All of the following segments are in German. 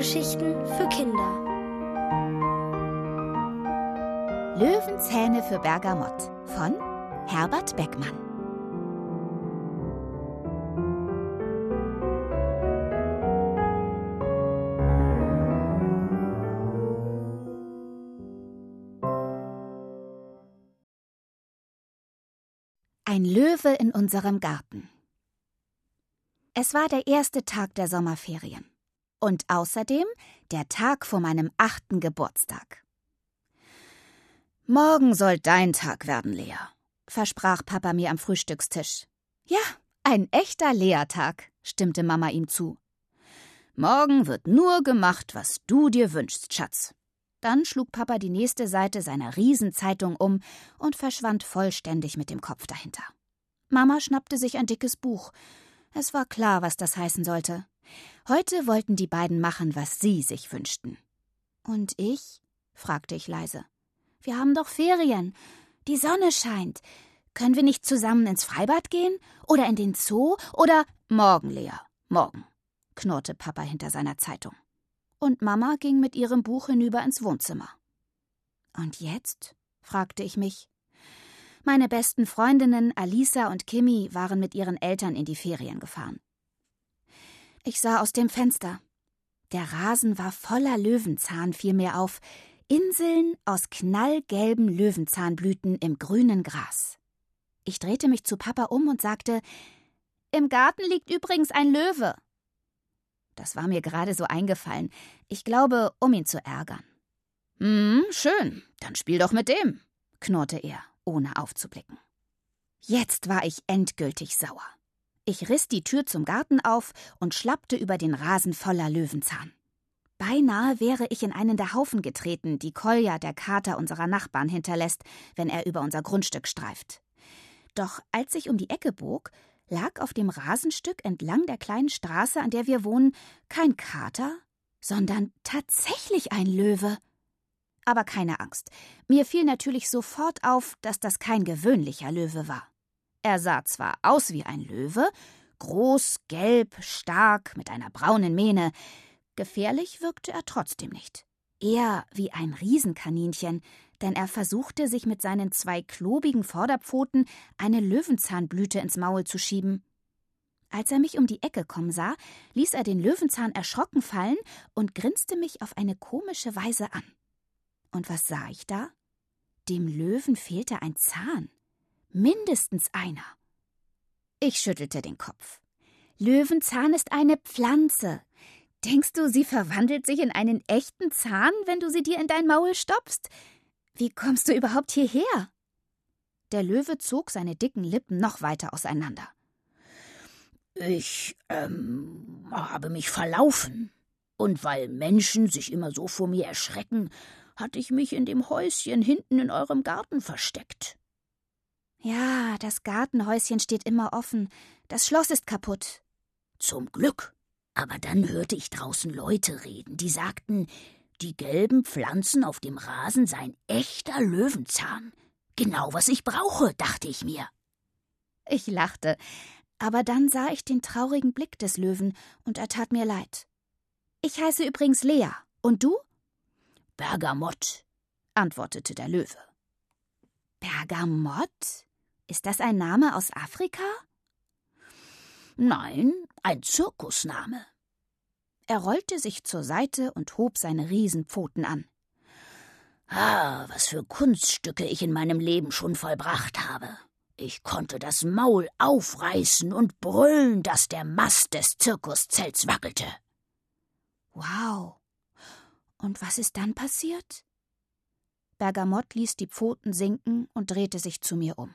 Hörgeschichten für Kinder. Löwenzähne für Bergamott von Herbert Beckmann. Ein Löwe in unserem Garten. Es war der erste Tag der Sommerferien und außerdem der Tag vor meinem achten Geburtstag. Morgen soll dein Tag werden, Lea, versprach Papa mir am Frühstückstisch. Ja, ein echter Lea-Tag, stimmte Mama ihm zu. Morgen wird nur gemacht, was du dir wünschst, Schatz. Dann schlug Papa die nächste Seite seiner Riesenzeitung um und verschwand vollständig mit dem Kopf dahinter. Mama schnappte sich ein dickes Buch. Es war klar, was das heißen sollte. Heute wollten die beiden machen, was sie sich wünschten. Und ich? fragte ich leise. Wir haben doch Ferien. Die Sonne scheint. Können wir nicht zusammen ins Freibad gehen? Oder in den Zoo? Oder morgen, Lea, morgen, knurrte Papa hinter seiner Zeitung. Und Mama ging mit ihrem Buch hinüber ins Wohnzimmer. Und jetzt? fragte ich mich. Meine besten Freundinnen Alisa und Kimi waren mit ihren Eltern in die Ferien gefahren. Ich sah aus dem Fenster. Der Rasen war voller Löwenzahn, fiel mir auf, Inseln aus knallgelben Löwenzahnblüten im grünen Gras. Ich drehte mich zu Papa um und sagte Im Garten liegt übrigens ein Löwe. Das war mir gerade so eingefallen. Ich glaube, um ihn zu ärgern. Hm, schön, dann spiel doch mit dem, knurrte er, ohne aufzublicken. Jetzt war ich endgültig sauer. Ich riss die Tür zum Garten auf und schlappte über den Rasen voller Löwenzahn. Beinahe wäre ich in einen der Haufen getreten, die Kolja, der Kater unserer Nachbarn, hinterlässt, wenn er über unser Grundstück streift. Doch als ich um die Ecke bog, lag auf dem Rasenstück entlang der kleinen Straße, an der wir wohnen, kein Kater, sondern tatsächlich ein Löwe. Aber keine Angst. Mir fiel natürlich sofort auf, dass das kein gewöhnlicher Löwe war. Er sah zwar aus wie ein Löwe, groß, gelb, stark, mit einer braunen Mähne, gefährlich wirkte er trotzdem nicht. Eher wie ein Riesenkaninchen, denn er versuchte, sich mit seinen zwei klobigen Vorderpfoten eine Löwenzahnblüte ins Maul zu schieben. Als er mich um die Ecke kommen sah, ließ er den Löwenzahn erschrocken fallen und grinste mich auf eine komische Weise an. Und was sah ich da? Dem Löwen fehlte ein Zahn. Mindestens einer. Ich schüttelte den Kopf. Löwenzahn ist eine Pflanze. Denkst du, sie verwandelt sich in einen echten Zahn, wenn du sie dir in dein Maul stopfst? Wie kommst du überhaupt hierher? Der Löwe zog seine dicken Lippen noch weiter auseinander. Ich ähm, habe mich verlaufen. Und weil Menschen sich immer so vor mir erschrecken, hatte ich mich in dem Häuschen hinten in eurem Garten versteckt. Ja, das Gartenhäuschen steht immer offen. Das Schloss ist kaputt. Zum Glück. Aber dann hörte ich draußen Leute reden, die sagten, die gelben Pflanzen auf dem Rasen seien echter Löwenzahn. Genau, was ich brauche, dachte ich mir. Ich lachte, aber dann sah ich den traurigen Blick des Löwen und er tat mir leid. Ich heiße übrigens Lea. Und du? Bergamott, antwortete der Löwe. Bergamott? Ist das ein Name aus Afrika? Nein, ein Zirkusname. Er rollte sich zur Seite und hob seine Riesenpfoten an. Ah, was für Kunststücke ich in meinem Leben schon vollbracht habe. Ich konnte das Maul aufreißen und brüllen, dass der Mast des Zirkuszelts wackelte. Wow. Und was ist dann passiert? Bergamott ließ die Pfoten sinken und drehte sich zu mir um.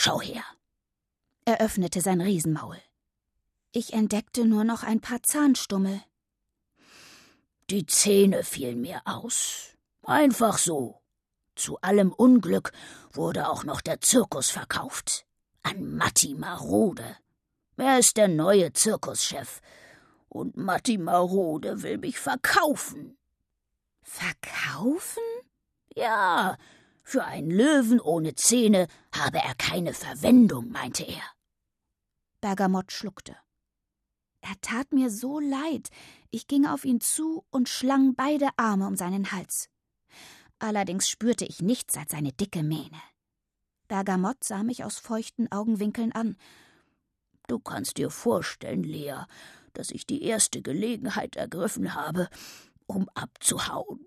Schau her, er öffnete sein Riesenmaul. Ich entdeckte nur noch ein paar Zahnstummel. Die Zähne fielen mir aus. Einfach so. Zu allem Unglück wurde auch noch der Zirkus verkauft. An Matti Marode. Er ist der neue Zirkuschef. Und Matti Marode will mich verkaufen. Verkaufen? Ja, für einen Löwen ohne Zähne habe er keine Verwendung, meinte er. Bergamott schluckte. Er tat mir so leid. Ich ging auf ihn zu und schlang beide Arme um seinen Hals. Allerdings spürte ich nichts als seine dicke Mähne. Bergamott sah mich aus feuchten Augenwinkeln an. Du kannst dir vorstellen, Lea, dass ich die erste Gelegenheit ergriffen habe, um abzuhauen.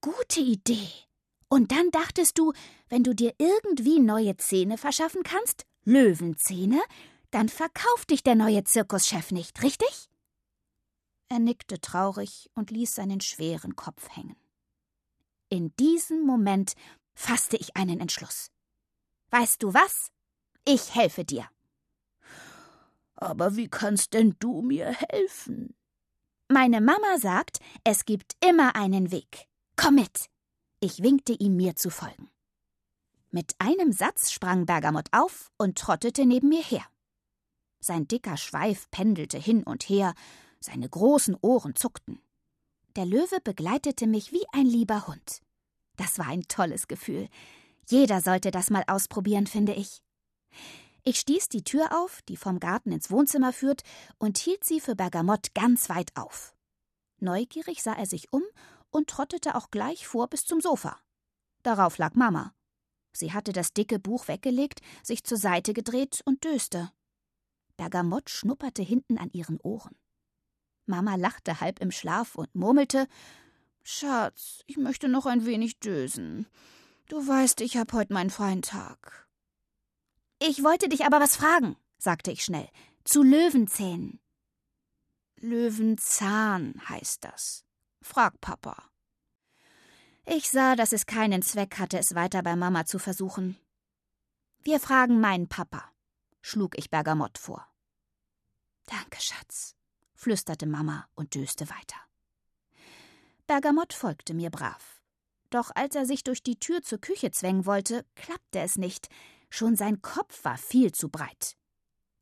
Gute Idee. Und dann dachtest du, wenn du dir irgendwie neue Zähne verschaffen kannst, Löwenzähne, dann verkauft dich der neue Zirkuschef nicht, richtig? Er nickte traurig und ließ seinen schweren Kopf hängen. In diesem Moment fasste ich einen Entschluss. Weißt du was? Ich helfe dir. Aber wie kannst denn du mir helfen? Meine Mama sagt, es gibt immer einen Weg. Komm mit. Ich winkte ihm, mir zu folgen. Mit einem Satz sprang Bergamott auf und trottete neben mir her. Sein dicker Schweif pendelte hin und her, seine großen Ohren zuckten. Der Löwe begleitete mich wie ein lieber Hund. Das war ein tolles Gefühl. Jeder sollte das mal ausprobieren, finde ich. Ich stieß die Tür auf, die vom Garten ins Wohnzimmer führt, und hielt sie für Bergamott ganz weit auf. Neugierig sah er sich um und trottete auch gleich vor bis zum Sofa. Darauf lag Mama. Sie hatte das dicke Buch weggelegt, sich zur Seite gedreht und döste. Bergamott schnupperte hinten an ihren Ohren. Mama lachte halb im Schlaf und murmelte Schatz, ich möchte noch ein wenig dösen. Du weißt, ich hab heute meinen freien Tag. Ich wollte dich aber was fragen, sagte ich schnell. Zu Löwenzähnen. Löwenzahn heißt das. Frag Papa. Ich sah, dass es keinen Zweck hatte, es weiter bei Mama zu versuchen. Wir fragen meinen Papa, schlug ich Bergamott vor. Danke, Schatz, flüsterte Mama und döste weiter. Bergamott folgte mir brav. Doch als er sich durch die Tür zur Küche zwängen wollte, klappte es nicht. Schon sein Kopf war viel zu breit.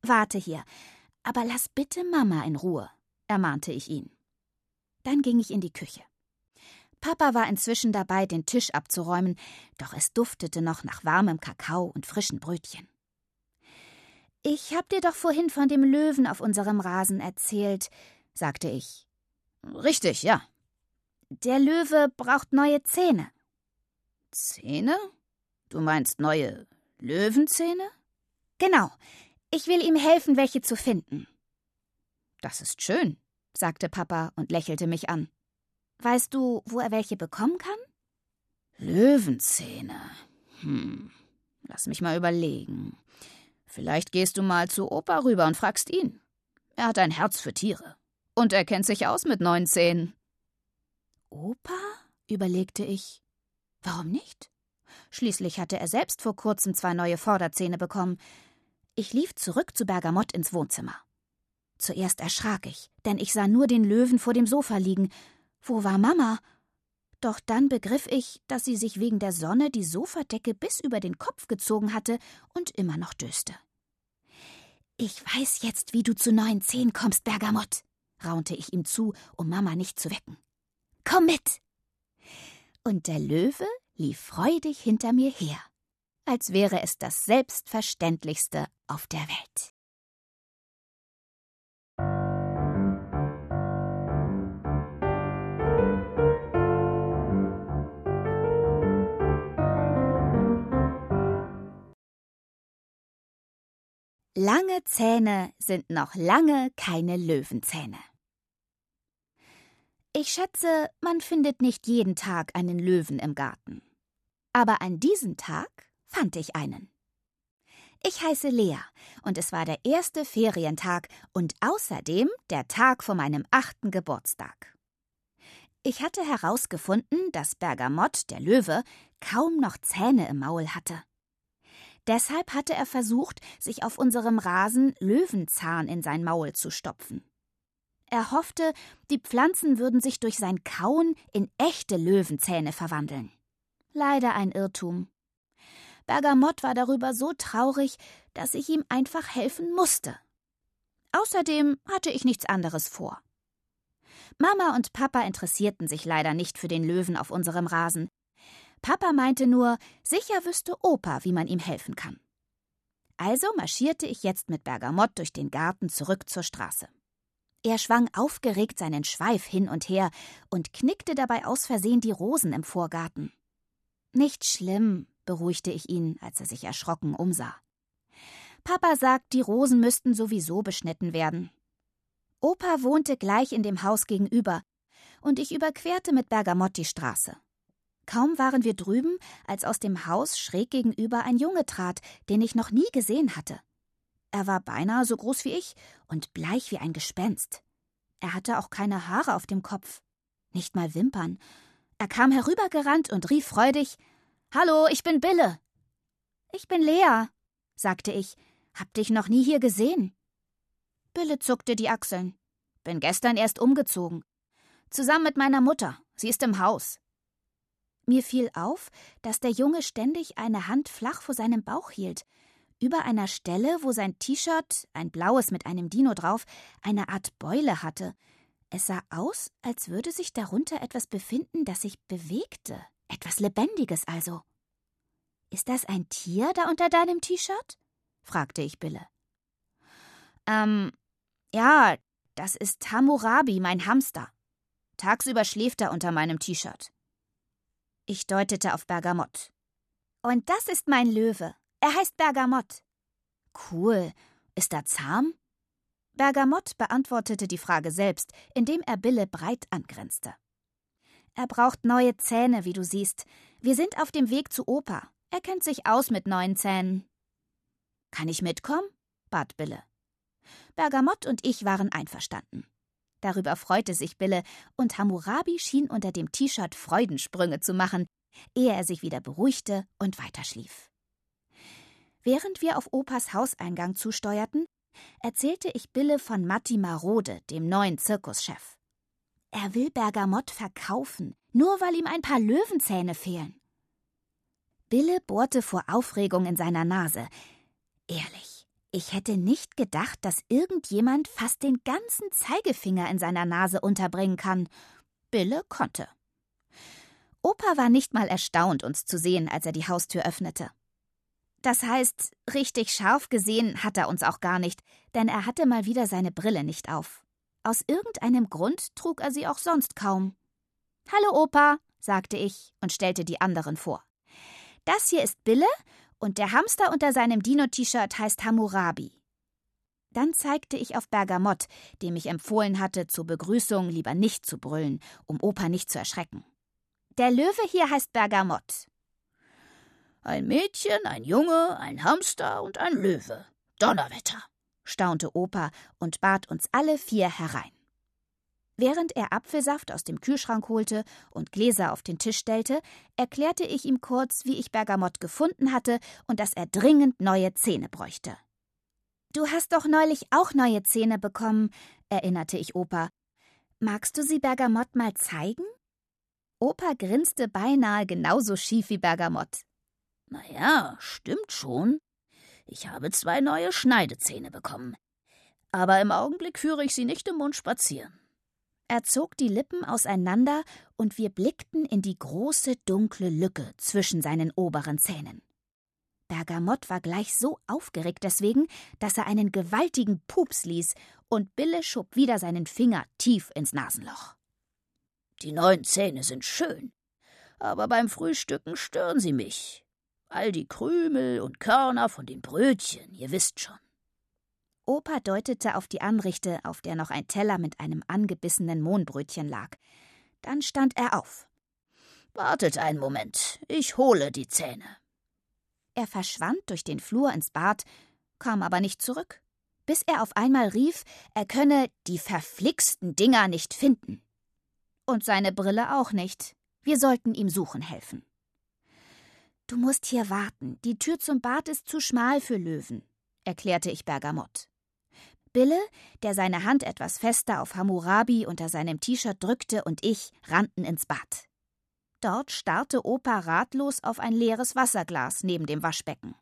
Warte hier, aber lass bitte Mama in Ruhe, ermahnte ich ihn. Dann ging ich in die Küche. Papa war inzwischen dabei, den Tisch abzuräumen, doch es duftete noch nach warmem Kakao und frischen Brötchen. Ich hab dir doch vorhin von dem Löwen auf unserem Rasen erzählt, sagte ich. Richtig, ja. Der Löwe braucht neue Zähne. Zähne? Du meinst neue Löwenzähne? Genau. Ich will ihm helfen, welche zu finden. Das ist schön, sagte Papa und lächelte mich an. Weißt du, wo er welche bekommen kann? Löwenzähne. Hm. Lass mich mal überlegen. Vielleicht gehst du mal zu Opa rüber und fragst ihn. Er hat ein Herz für Tiere. Und er kennt sich aus mit neun Zähnen. Opa? überlegte ich. Warum nicht? Schließlich hatte er selbst vor kurzem zwei neue Vorderzähne bekommen. Ich lief zurück zu Bergamott ins Wohnzimmer. Zuerst erschrak ich, denn ich sah nur den Löwen vor dem Sofa liegen. Wo war Mama? Doch dann begriff ich, dass sie sich wegen der Sonne die Sofadecke bis über den Kopf gezogen hatte und immer noch döste. Ich weiß jetzt, wie du zu neuen Zehen kommst, Bergamott, raunte ich ihm zu, um Mama nicht zu wecken. Komm mit! Und der Löwe lief freudig hinter mir her, als wäre es das Selbstverständlichste auf der Welt. Lange Zähne sind noch lange keine Löwenzähne. Ich schätze, man findet nicht jeden Tag einen Löwen im Garten. Aber an diesem Tag fand ich einen. Ich heiße Lea und es war der erste Ferientag und außerdem der Tag vor meinem achten Geburtstag. Ich hatte herausgefunden, dass Bergamott, der Löwe, kaum noch Zähne im Maul hatte. Deshalb hatte er versucht, sich auf unserem Rasen Löwenzahn in sein Maul zu stopfen. Er hoffte, die Pflanzen würden sich durch sein Kauen in echte Löwenzähne verwandeln. Leider ein Irrtum. Bergamott war darüber so traurig, dass ich ihm einfach helfen musste. Außerdem hatte ich nichts anderes vor. Mama und Papa interessierten sich leider nicht für den Löwen auf unserem Rasen, Papa meinte nur, sicher wüsste Opa, wie man ihm helfen kann. Also marschierte ich jetzt mit Bergamott durch den Garten zurück zur Straße. Er schwang aufgeregt seinen Schweif hin und her und knickte dabei aus Versehen die Rosen im Vorgarten. Nicht schlimm, beruhigte ich ihn, als er sich erschrocken umsah. Papa sagt, die Rosen müssten sowieso beschnitten werden. Opa wohnte gleich in dem Haus gegenüber, und ich überquerte mit Bergamott die Straße. Kaum waren wir drüben, als aus dem Haus schräg gegenüber ein Junge trat, den ich noch nie gesehen hatte. Er war beinahe so groß wie ich und bleich wie ein Gespenst. Er hatte auch keine Haare auf dem Kopf, nicht mal Wimpern. Er kam herübergerannt und rief freudig Hallo, ich bin Bille. Ich bin Lea, sagte ich. Hab dich noch nie hier gesehen. Bille zuckte die Achseln. Bin gestern erst umgezogen. Zusammen mit meiner Mutter. Sie ist im Haus. Mir fiel auf, dass der Junge ständig eine Hand flach vor seinem Bauch hielt, über einer Stelle, wo sein T-Shirt, ein blaues mit einem Dino drauf, eine Art Beule hatte. Es sah aus, als würde sich darunter etwas befinden, das sich bewegte. Etwas Lebendiges also. Ist das ein Tier da unter deinem T-Shirt? fragte ich Bille. Ähm, ja, das ist Hammurabi, mein Hamster. Tagsüber schläft er unter meinem T-Shirt. Ich deutete auf Bergamott. Und das ist mein Löwe. Er heißt Bergamott. Cool. Ist er zahm? Bergamott beantwortete die Frage selbst, indem er Bille breit angrenzte. Er braucht neue Zähne, wie du siehst. Wir sind auf dem Weg zu Opa. Er kennt sich aus mit neuen Zähnen. Kann ich mitkommen? bat Bille. Bergamott und ich waren einverstanden. Darüber freute sich Bille, und Hammurabi schien unter dem T-Shirt Freudensprünge zu machen, ehe er sich wieder beruhigte und weiterschlief. Während wir auf Opas Hauseingang zusteuerten, erzählte ich Bille von Matti Marode, dem neuen Zirkuschef. Er will Bergamott verkaufen, nur weil ihm ein paar Löwenzähne fehlen. Bille bohrte vor Aufregung in seiner Nase. Ehrlich, ich hätte nicht gedacht, dass irgendjemand fast den ganzen Zeigefinger in seiner Nase unterbringen kann. Bille konnte. Opa war nicht mal erstaunt, uns zu sehen, als er die Haustür öffnete. Das heißt, richtig scharf gesehen hat er uns auch gar nicht, denn er hatte mal wieder seine Brille nicht auf. Aus irgendeinem Grund trug er sie auch sonst kaum. Hallo Opa, sagte ich und stellte die anderen vor. Das hier ist Bille und der Hamster unter seinem Dino-T-Shirt heißt Hammurabi. Dann zeigte ich auf Bergamott, dem ich empfohlen hatte, zur Begrüßung lieber nicht zu brüllen, um Opa nicht zu erschrecken. Der Löwe hier heißt Bergamott. Ein Mädchen, ein Junge, ein Hamster und ein Löwe. Donnerwetter, staunte Opa und bat uns alle vier herein. Während er Apfelsaft aus dem Kühlschrank holte und Gläser auf den Tisch stellte, erklärte ich ihm kurz, wie ich Bergamott gefunden hatte und dass er dringend neue Zähne bräuchte. Du hast doch neulich auch neue Zähne bekommen, erinnerte ich Opa. Magst du sie Bergamott mal zeigen? Opa grinste beinahe genauso schief wie Bergamott. Na ja, stimmt schon. Ich habe zwei neue Schneidezähne bekommen. Aber im Augenblick führe ich sie nicht im Mund spazieren. Er zog die Lippen auseinander und wir blickten in die große dunkle Lücke zwischen seinen oberen Zähnen. Bergamott war gleich so aufgeregt deswegen, dass er einen gewaltigen Pups ließ und Bille schob wieder seinen Finger tief ins Nasenloch. Die neuen Zähne sind schön, aber beim Frühstücken stören sie mich. All die Krümel und Körner von den Brötchen, ihr wisst schon. Opa deutete auf die Anrichte, auf der noch ein Teller mit einem angebissenen Mohnbrötchen lag. Dann stand er auf. Wartet einen Moment, ich hole die Zähne. Er verschwand durch den Flur ins Bad, kam aber nicht zurück, bis er auf einmal rief, er könne die verflixten Dinger nicht finden. Und seine Brille auch nicht. Wir sollten ihm suchen helfen. Du musst hier warten. Die Tür zum Bad ist zu schmal für Löwen, erklärte ich Bergamott. Bille, der seine Hand etwas fester auf Hammurabi unter seinem T-Shirt drückte, und ich rannten ins Bad. Dort starrte Opa ratlos auf ein leeres Wasserglas neben dem Waschbecken.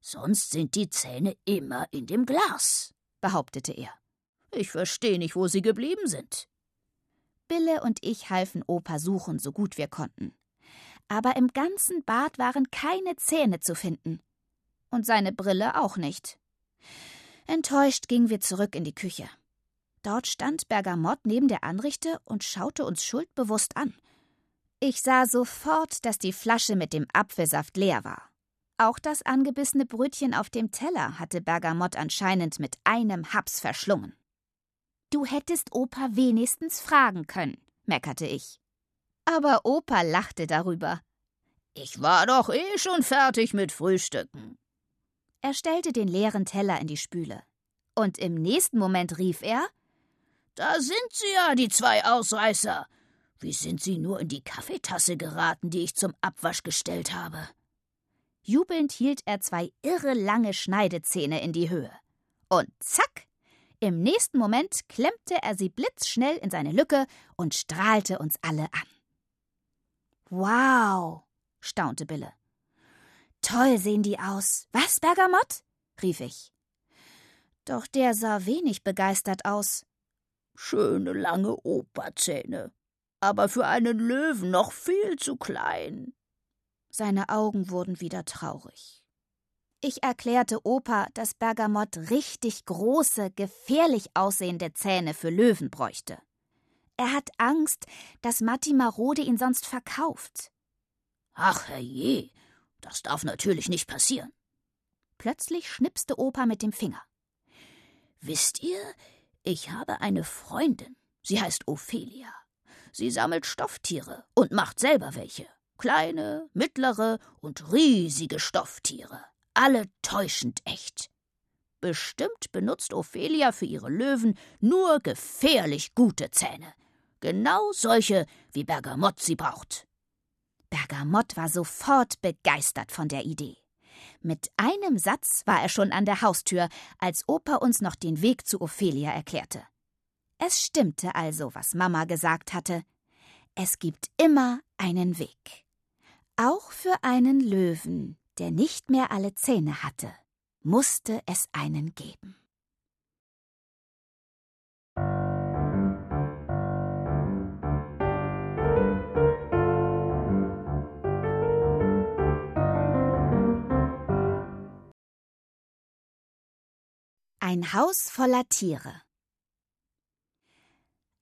Sonst sind die Zähne immer in dem Glas, behauptete er. Ich verstehe nicht, wo sie geblieben sind. Bille und ich halfen Opa suchen, so gut wir konnten aber im ganzen Bad waren keine Zähne zu finden. Und seine Brille auch nicht. Enttäuscht gingen wir zurück in die Küche. Dort stand Bergamott neben der Anrichte und schaute uns schuldbewusst an. Ich sah sofort, dass die Flasche mit dem Apfelsaft leer war. Auch das angebissene Brötchen auf dem Teller hatte Bergamott anscheinend mit einem Haps verschlungen. Du hättest Opa wenigstens fragen können, meckerte ich. Aber Opa lachte darüber. Ich war doch eh schon fertig mit Frühstücken. Er stellte den leeren Teller in die Spüle. Und im nächsten Moment rief er Da sind sie ja, die zwei Ausreißer. Wie sind sie nur in die Kaffeetasse geraten, die ich zum Abwasch gestellt habe? Jubelnd hielt er zwei irre lange Schneidezähne in die Höhe. Und zack! Im nächsten Moment klemmte er sie blitzschnell in seine Lücke und strahlte uns alle an. Wow! staunte Bille. Toll sehen die aus. Was, Bergamott? rief ich. Doch der sah wenig begeistert aus. Schöne lange Operzähne, aber für einen Löwen noch viel zu klein. Seine Augen wurden wieder traurig. Ich erklärte Opa, dass Bergamott richtig große, gefährlich aussehende Zähne für Löwen bräuchte. Er hat Angst, dass Matti Marode ihn sonst verkauft. Ach herrje, das darf natürlich nicht passieren. Plötzlich schnipste Opa mit dem Finger. Wisst ihr, ich habe eine Freundin. Sie heißt Ophelia. Sie sammelt Stofftiere und macht selber welche. Kleine, mittlere und riesige Stofftiere. Alle täuschend echt. Bestimmt benutzt Ophelia für ihre Löwen nur gefährlich gute Zähne. Genau solche, wie Bergamott sie braucht. Bergamott war sofort begeistert von der Idee. Mit einem Satz war er schon an der Haustür, als Opa uns noch den Weg zu Ophelia erklärte. Es stimmte also, was Mama gesagt hatte. Es gibt immer einen Weg. Auch für einen Löwen, der nicht mehr alle Zähne hatte, musste es einen geben. Ein Haus voller Tiere.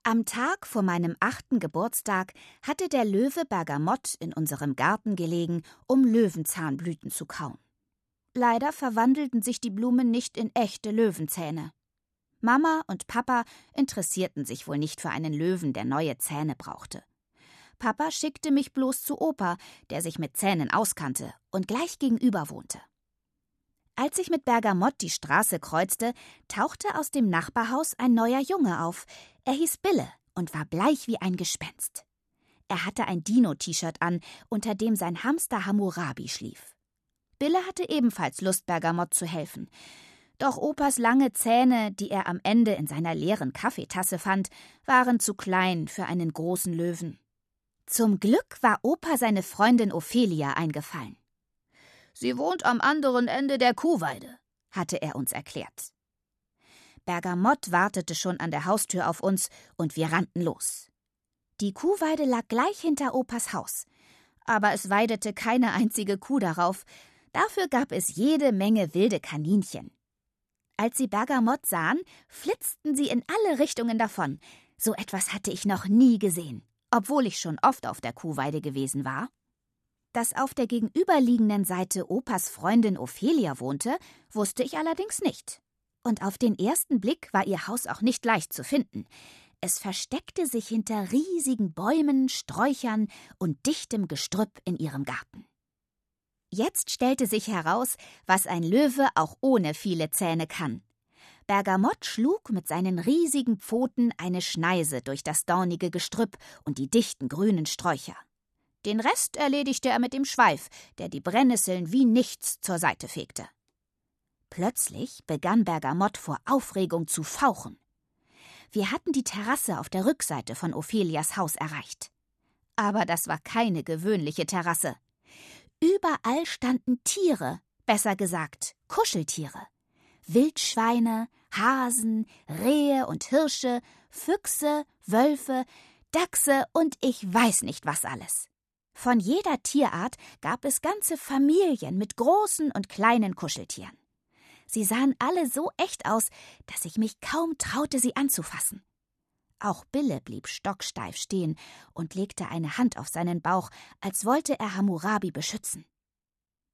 Am Tag vor meinem achten Geburtstag hatte der Löwe Bergamott in unserem Garten gelegen, um Löwenzahnblüten zu kauen. Leider verwandelten sich die Blumen nicht in echte Löwenzähne. Mama und Papa interessierten sich wohl nicht für einen Löwen, der neue Zähne brauchte. Papa schickte mich bloß zu Opa, der sich mit Zähnen auskannte und gleich gegenüber wohnte. Als ich mit Bergamott die Straße kreuzte, tauchte aus dem Nachbarhaus ein neuer Junge auf. Er hieß Bille und war bleich wie ein Gespenst. Er hatte ein Dino-T-Shirt an, unter dem sein Hamster Hammurabi schlief. Bille hatte ebenfalls Lust, Bergamott zu helfen. Doch Opas lange Zähne, die er am Ende in seiner leeren Kaffeetasse fand, waren zu klein für einen großen Löwen. Zum Glück war Opa seine Freundin Ophelia eingefallen. Sie wohnt am anderen Ende der Kuhweide, hatte er uns erklärt. Bergamott wartete schon an der Haustür auf uns und wir rannten los. Die Kuhweide lag gleich hinter Opas Haus, aber es weidete keine einzige Kuh darauf, dafür gab es jede Menge wilde Kaninchen. Als sie Bergamott sahen, flitzten sie in alle Richtungen davon. So etwas hatte ich noch nie gesehen, obwohl ich schon oft auf der Kuhweide gewesen war. Dass auf der gegenüberliegenden Seite Opas Freundin Ophelia wohnte, wusste ich allerdings nicht. Und auf den ersten Blick war ihr Haus auch nicht leicht zu finden. Es versteckte sich hinter riesigen Bäumen, Sträuchern und dichtem Gestrüpp in ihrem Garten. Jetzt stellte sich heraus, was ein Löwe auch ohne viele Zähne kann. Bergamott schlug mit seinen riesigen Pfoten eine Schneise durch das dornige Gestrüpp und die dichten grünen Sträucher. Den Rest erledigte er mit dem Schweif, der die Brennnesseln wie nichts zur Seite fegte. Plötzlich begann Bergamott vor Aufregung zu fauchen. Wir hatten die Terrasse auf der Rückseite von Ophelias Haus erreicht. Aber das war keine gewöhnliche Terrasse. Überall standen Tiere, besser gesagt Kuscheltiere. Wildschweine, Hasen, Rehe und Hirsche, Füchse, Wölfe, Dachse und ich weiß nicht was alles. Von jeder Tierart gab es ganze Familien mit großen und kleinen Kuscheltieren. Sie sahen alle so echt aus, dass ich mich kaum traute, sie anzufassen. Auch Bille blieb stocksteif stehen und legte eine Hand auf seinen Bauch, als wollte er Hammurabi beschützen.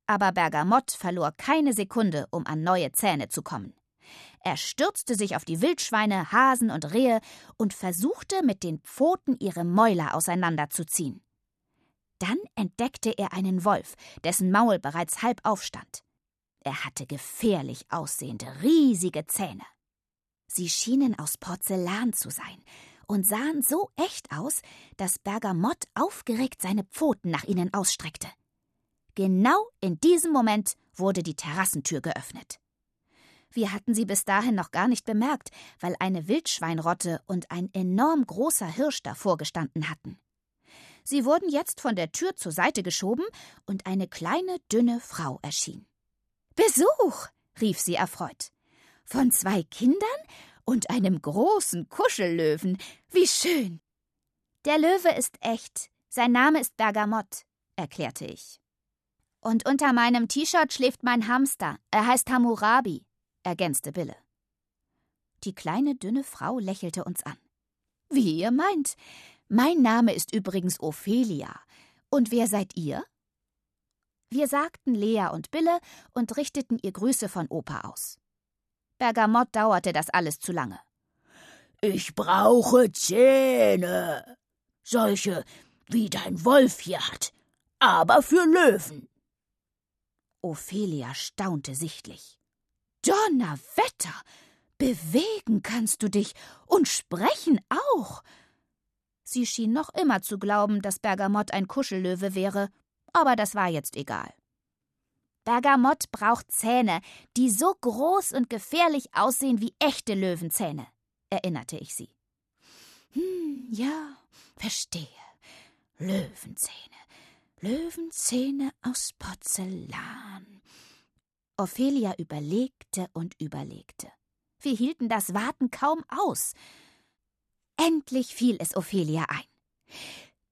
Aber Bergamott verlor keine Sekunde, um an neue Zähne zu kommen. Er stürzte sich auf die Wildschweine, Hasen und Rehe und versuchte mit den Pfoten ihre Mäuler auseinanderzuziehen. Dann entdeckte er einen Wolf, dessen Maul bereits halb aufstand. Er hatte gefährlich aussehende, riesige Zähne. Sie schienen aus Porzellan zu sein und sahen so echt aus, dass Bergamott aufgeregt seine Pfoten nach ihnen ausstreckte. Genau in diesem Moment wurde die Terrassentür geöffnet. Wir hatten sie bis dahin noch gar nicht bemerkt, weil eine Wildschweinrotte und ein enorm großer Hirsch davor gestanden hatten. Sie wurden jetzt von der Tür zur Seite geschoben und eine kleine, dünne Frau erschien. Besuch, rief sie erfreut. Von zwei Kindern und einem großen Kuschellöwen. Wie schön. Der Löwe ist echt. Sein Name ist Bergamott, erklärte ich. Und unter meinem T-Shirt schläft mein Hamster. Er heißt Hammurabi, ergänzte Bille. Die kleine, dünne Frau lächelte uns an. Wie ihr meint. Mein Name ist übrigens Ophelia. Und wer seid ihr? Wir sagten Lea und Bille und richteten ihr Grüße von Opa aus. Bergamott dauerte das alles zu lange. Ich brauche Zähne. Solche, wie dein Wolf hier hat, aber für Löwen. Ophelia staunte sichtlich. Donnerwetter! Bewegen kannst du dich und sprechen auch. Sie schien noch immer zu glauben, dass Bergamott ein Kuschellöwe wäre, aber das war jetzt egal. Bergamott braucht Zähne, die so groß und gefährlich aussehen wie echte Löwenzähne, erinnerte ich sie. Hm, ja, verstehe. Löwenzähne. Löwenzähne aus Porzellan. Ophelia überlegte und überlegte. Wir hielten das Warten kaum aus. Endlich fiel es Ophelia ein.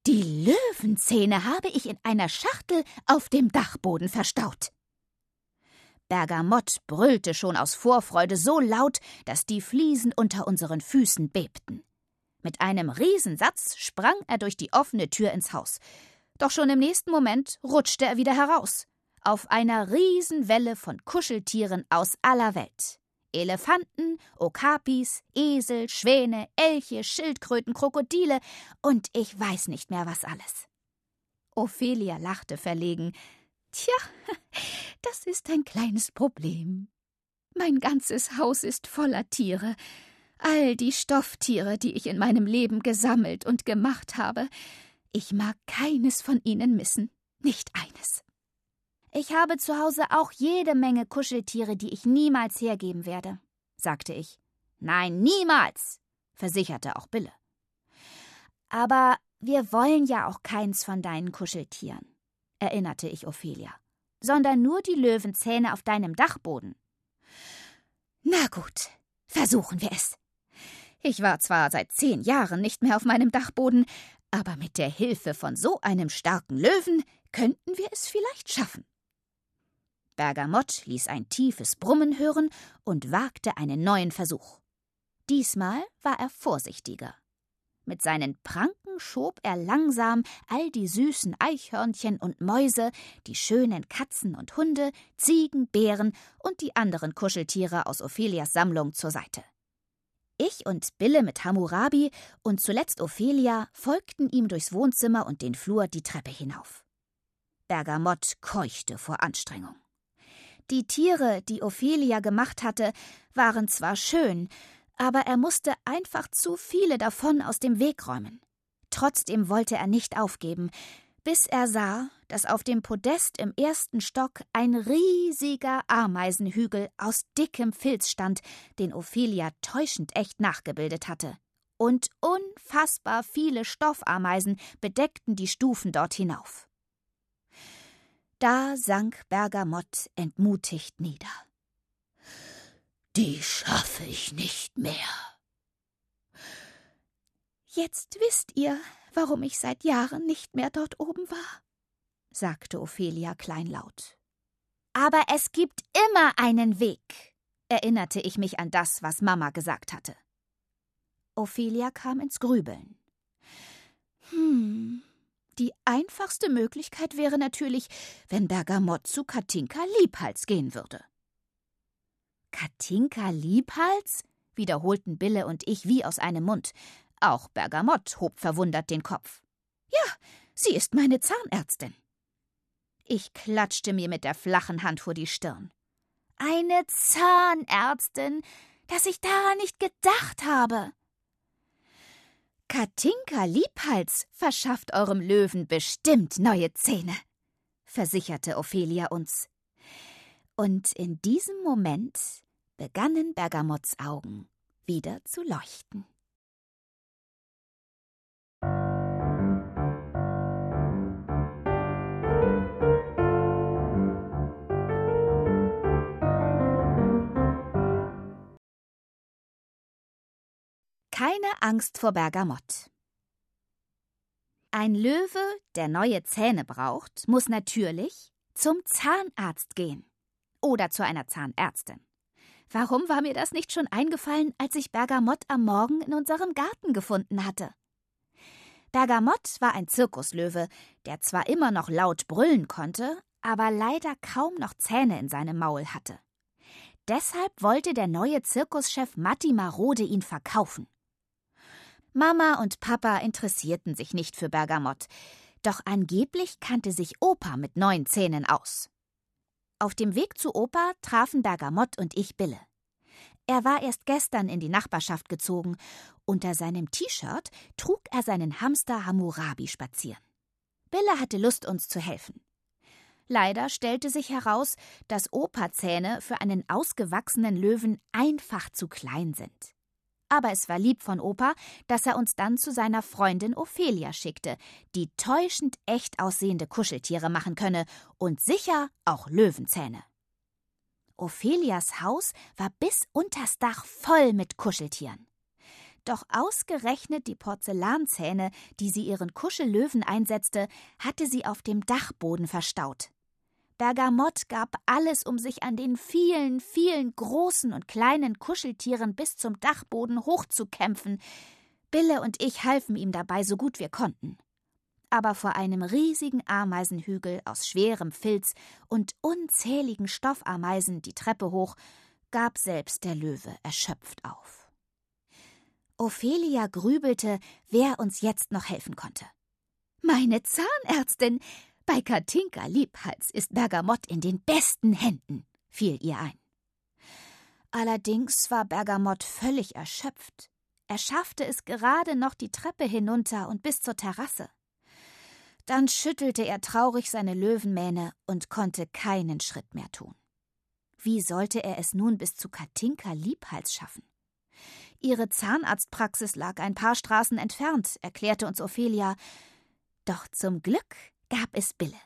Die Löwenzähne habe ich in einer Schachtel auf dem Dachboden verstaut. Bergamott brüllte schon aus Vorfreude so laut, dass die Fliesen unter unseren Füßen bebten. Mit einem Riesensatz sprang er durch die offene Tür ins Haus. Doch schon im nächsten Moment rutschte er wieder heraus. Auf einer Riesenwelle von Kuscheltieren aus aller Welt. Elefanten, Okapis, Esel, Schwäne, Elche, Schildkröten, Krokodile und ich weiß nicht mehr was alles. Ophelia lachte verlegen, Tja, das ist ein kleines Problem. Mein ganzes Haus ist voller Tiere. All die Stofftiere, die ich in meinem Leben gesammelt und gemacht habe. Ich mag keines von ihnen missen. Nicht eines. Ich habe zu Hause auch jede Menge Kuscheltiere, die ich niemals hergeben werde, sagte ich. Nein, niemals, versicherte auch Bille. Aber wir wollen ja auch keins von deinen Kuscheltieren erinnerte ich Ophelia, sondern nur die Löwenzähne auf deinem Dachboden. Na gut, versuchen wir es. Ich war zwar seit zehn Jahren nicht mehr auf meinem Dachboden, aber mit der Hilfe von so einem starken Löwen könnten wir es vielleicht schaffen. Bergamott ließ ein tiefes Brummen hören und wagte einen neuen Versuch. Diesmal war er vorsichtiger. Mit seinen Pranken schob er langsam all die süßen Eichhörnchen und Mäuse, die schönen Katzen und Hunde, Ziegen, Bären und die anderen Kuscheltiere aus Ophelias Sammlung zur Seite. Ich und Bille mit Hammurabi und zuletzt Ophelia folgten ihm durchs Wohnzimmer und den Flur die Treppe hinauf. Bergamott keuchte vor Anstrengung. Die Tiere, die Ophelia gemacht hatte, waren zwar schön, aber er musste einfach zu viele davon aus dem Weg räumen. Trotzdem wollte er nicht aufgeben, bis er sah, dass auf dem Podest im ersten Stock ein riesiger Ameisenhügel aus dickem Filz stand, den Ophelia täuschend echt nachgebildet hatte. Und unfassbar viele Stoffameisen bedeckten die Stufen dort hinauf. Da sank Bergamott entmutigt nieder die schaffe ich nicht mehr. Jetzt wisst ihr, warum ich seit Jahren nicht mehr dort oben war, sagte Ophelia kleinlaut. Aber es gibt immer einen Weg, erinnerte ich mich an das, was Mama gesagt hatte. Ophelia kam ins Grübeln. Hm, die einfachste Möglichkeit wäre natürlich, wenn Bergamott zu Katinka Liebhals gehen würde. Katinka Liebhals? wiederholten Bille und ich wie aus einem Mund. Auch Bergamott hob verwundert den Kopf. Ja, sie ist meine Zahnärztin. Ich klatschte mir mit der flachen Hand vor die Stirn. Eine Zahnärztin, dass ich daran nicht gedacht habe. Katinka Liebhals verschafft eurem Löwen bestimmt neue Zähne, versicherte Ophelia uns. Und in diesem Moment begannen Bergamotts Augen wieder zu leuchten. Keine Angst vor Bergamott. Ein Löwe, der neue Zähne braucht, muss natürlich zum Zahnarzt gehen. Oder zu einer Zahnärztin. Warum war mir das nicht schon eingefallen, als ich Bergamott am Morgen in unserem Garten gefunden hatte? Bergamott war ein Zirkuslöwe, der zwar immer noch laut brüllen konnte, aber leider kaum noch Zähne in seinem Maul hatte. Deshalb wollte der neue Zirkuschef Matti Marode ihn verkaufen. Mama und Papa interessierten sich nicht für Bergamott, doch angeblich kannte sich Opa mit neun Zähnen aus. Auf dem Weg zu Opa trafen Bergamott und ich Bille. Er war erst gestern in die Nachbarschaft gezogen. Unter seinem T-Shirt trug er seinen Hamster Hammurabi spazieren. Bille hatte Lust, uns zu helfen. Leider stellte sich heraus, dass Opa-Zähne für einen ausgewachsenen Löwen einfach zu klein sind aber es war lieb von Opa, dass er uns dann zu seiner Freundin Ophelia schickte, die täuschend echt aussehende Kuscheltiere machen könne und sicher auch Löwenzähne. Ophelias Haus war bis unters Dach voll mit Kuscheltieren. Doch ausgerechnet die Porzellanzähne, die sie ihren Kuschellöwen einsetzte, hatte sie auf dem Dachboden verstaut. Bergamott gab alles, um sich an den vielen, vielen großen und kleinen Kuscheltieren bis zum Dachboden hochzukämpfen. Bille und ich halfen ihm dabei so gut wir konnten. Aber vor einem riesigen Ameisenhügel aus schwerem Filz und unzähligen Stoffameisen die Treppe hoch, gab selbst der Löwe erschöpft auf. Ophelia grübelte, wer uns jetzt noch helfen konnte. Meine Zahnärztin, bei Katinka Liebhals ist Bergamott in den besten Händen, fiel ihr ein. Allerdings war Bergamott völlig erschöpft. Er schaffte es gerade noch die Treppe hinunter und bis zur Terrasse. Dann schüttelte er traurig seine Löwenmähne und konnte keinen Schritt mehr tun. Wie sollte er es nun bis zu Katinka Liebhals schaffen? Ihre Zahnarztpraxis lag ein paar Straßen entfernt, erklärte uns Ophelia. Doch zum Glück gab es Bille.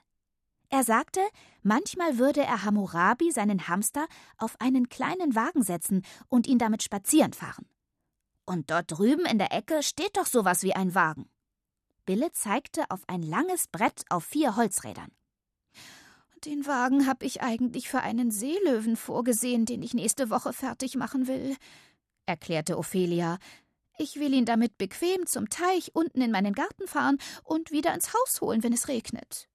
Er sagte, manchmal würde er Hammurabi, seinen Hamster, auf einen kleinen Wagen setzen und ihn damit spazieren fahren. Und dort drüben in der Ecke steht doch sowas wie ein Wagen. Bille zeigte auf ein langes Brett auf vier Holzrädern. Den Wagen hab ich eigentlich für einen Seelöwen vorgesehen, den ich nächste Woche fertig machen will, erklärte Ophelia, ich will ihn damit bequem zum Teich unten in meinen Garten fahren und wieder ins Haus holen, wenn es regnet.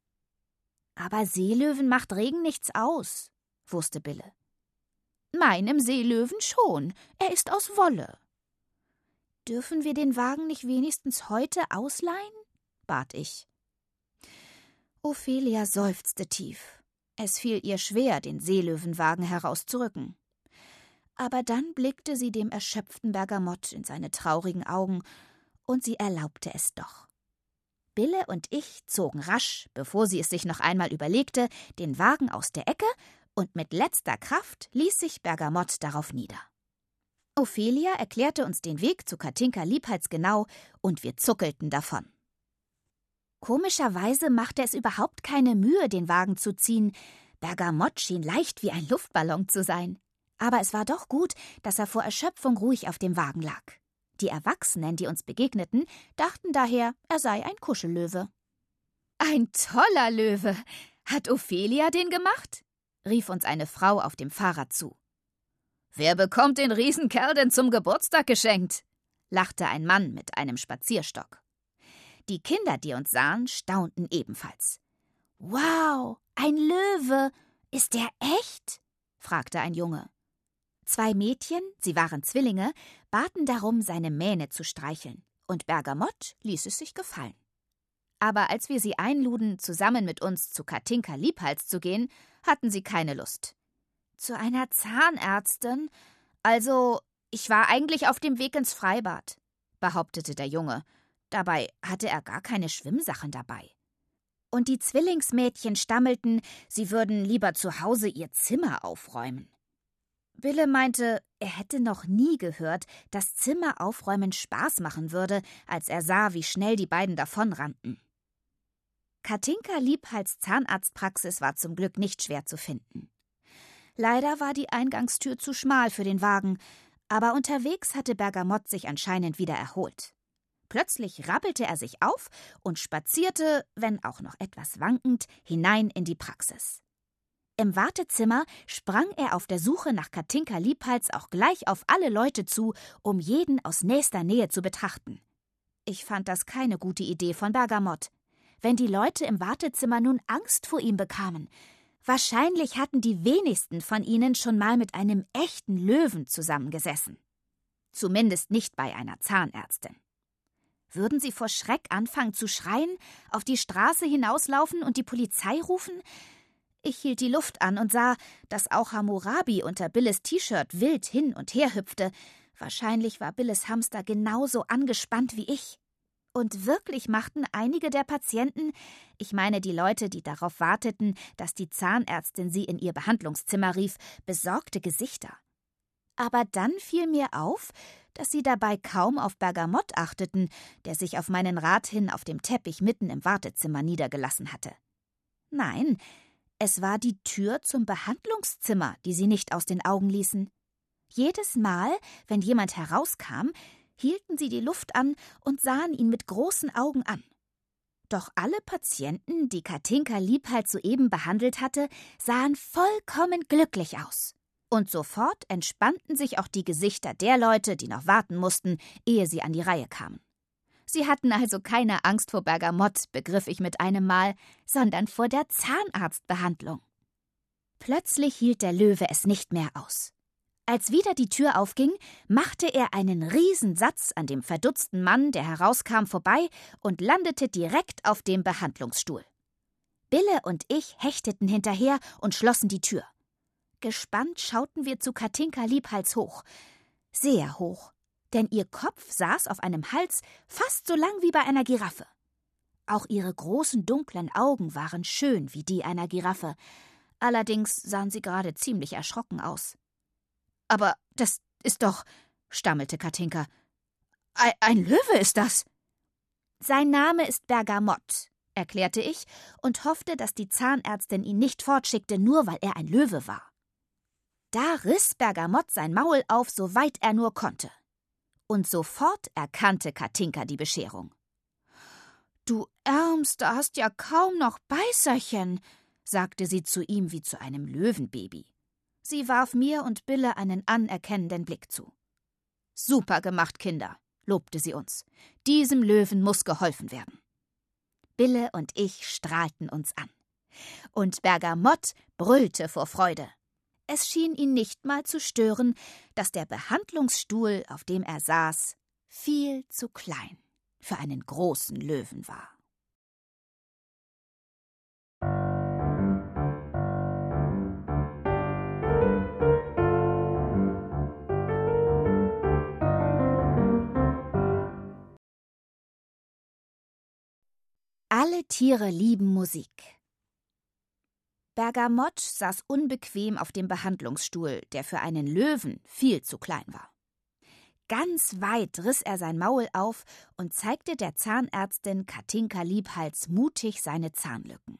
Aber Seelöwen macht Regen nichts aus, wusste Bille. Meinem Seelöwen schon. Er ist aus Wolle. Dürfen wir den Wagen nicht wenigstens heute ausleihen? bat ich. Ophelia seufzte tief. Es fiel ihr schwer, den Seelöwenwagen herauszurücken aber dann blickte sie dem erschöpften Bergamott in seine traurigen Augen, und sie erlaubte es doch. Bille und ich zogen rasch, bevor sie es sich noch einmal überlegte, den Wagen aus der Ecke, und mit letzter Kraft ließ sich Bergamott darauf nieder. Ophelia erklärte uns den Weg zu Katinka liebheitsgenau, und wir zuckelten davon. Komischerweise machte es überhaupt keine Mühe, den Wagen zu ziehen. Bergamott schien leicht wie ein Luftballon zu sein. Aber es war doch gut, dass er vor Erschöpfung ruhig auf dem Wagen lag. Die Erwachsenen, die uns begegneten, dachten daher, er sei ein Kuschellöwe. Ein toller Löwe. Hat Ophelia den gemacht? rief uns eine Frau auf dem Fahrrad zu. Wer bekommt den Riesenkerl denn zum Geburtstag geschenkt? lachte ein Mann mit einem Spazierstock. Die Kinder, die uns sahen, staunten ebenfalls. Wow, ein Löwe. Ist der echt? fragte ein Junge. Zwei Mädchen, sie waren Zwillinge, baten darum, seine Mähne zu streicheln, und Bergamott ließ es sich gefallen. Aber als wir sie einluden, zusammen mit uns zu Katinka Liebhals zu gehen, hatten sie keine Lust. Zu einer Zahnärztin? Also, ich war eigentlich auf dem Weg ins Freibad, behauptete der Junge. Dabei hatte er gar keine Schwimmsachen dabei. Und die Zwillingsmädchen stammelten, sie würden lieber zu Hause ihr Zimmer aufräumen. Bille meinte, er hätte noch nie gehört, dass Zimmer aufräumen Spaß machen würde, als er sah, wie schnell die beiden davonrannten. Katinka Liebhals Zahnarztpraxis war zum Glück nicht schwer zu finden. Leider war die Eingangstür zu schmal für den Wagen, aber unterwegs hatte Bergamott sich anscheinend wieder erholt. Plötzlich rappelte er sich auf und spazierte, wenn auch noch etwas wankend, hinein in die Praxis. Im Wartezimmer sprang er auf der Suche nach Katinka Liebhals auch gleich auf alle Leute zu, um jeden aus nächster Nähe zu betrachten. Ich fand das keine gute Idee von Bergamott wenn die Leute im Wartezimmer nun Angst vor ihm bekamen. Wahrscheinlich hatten die wenigsten von ihnen schon mal mit einem echten Löwen zusammengesessen. Zumindest nicht bei einer Zahnärztin. Würden sie vor Schreck anfangen zu schreien, auf die Straße hinauslaufen und die Polizei rufen? Ich hielt die Luft an und sah, dass auch Hammurabi unter Billes T-Shirt wild hin und her hüpfte. Wahrscheinlich war Billes Hamster genauso angespannt wie ich. Und wirklich machten einige der Patienten, ich meine die Leute, die darauf warteten, dass die Zahnärztin sie in ihr Behandlungszimmer rief, besorgte Gesichter. Aber dann fiel mir auf, dass sie dabei kaum auf Bergamott achteten, der sich auf meinen Rat hin auf dem Teppich mitten im Wartezimmer niedergelassen hatte. Nein, es war die Tür zum Behandlungszimmer, die sie nicht aus den Augen ließen. Jedes Mal, wenn jemand herauskam, hielten sie die Luft an und sahen ihn mit großen Augen an. Doch alle Patienten, die Katinka Liebhalt soeben behandelt hatte, sahen vollkommen glücklich aus. Und sofort entspannten sich auch die Gesichter der Leute, die noch warten mussten, ehe sie an die Reihe kamen. Sie hatten also keine Angst vor Bergamott, begriff ich mit einem Mal, sondern vor der Zahnarztbehandlung. Plötzlich hielt der Löwe es nicht mehr aus. Als wieder die Tür aufging, machte er einen Riesensatz an dem verdutzten Mann, der herauskam, vorbei und landete direkt auf dem Behandlungsstuhl. Bille und ich hechteten hinterher und schlossen die Tür. Gespannt schauten wir zu Katinka Liebhals hoch. Sehr hoch, denn ihr Kopf saß auf einem Hals fast so lang wie bei einer Giraffe. Auch ihre großen dunklen Augen waren schön wie die einer Giraffe. Allerdings sahen sie gerade ziemlich erschrocken aus. Aber das ist doch, stammelte Katinka. Ein, ein Löwe ist das. Sein Name ist Bergamott, erklärte ich und hoffte, dass die Zahnärztin ihn nicht fortschickte, nur weil er ein Löwe war. Da riss Bergamott sein Maul auf, so weit er nur konnte. Und sofort erkannte Katinka die Bescherung. Du Ärmster hast ja kaum noch Beißerchen, sagte sie zu ihm wie zu einem Löwenbaby. Sie warf mir und Bille einen anerkennenden Blick zu. Super gemacht, Kinder, lobte sie uns. Diesem Löwen muss geholfen werden. Bille und ich strahlten uns an. Und Bergamott brüllte vor Freude. Es schien ihn nicht mal zu stören, dass der Behandlungsstuhl, auf dem er saß, viel zu klein für einen großen Löwen war. Alle Tiere lieben Musik. Bergamott saß unbequem auf dem Behandlungsstuhl, der für einen Löwen viel zu klein war. Ganz weit riss er sein Maul auf und zeigte der Zahnärztin Katinka Liebhals mutig seine Zahnlücken.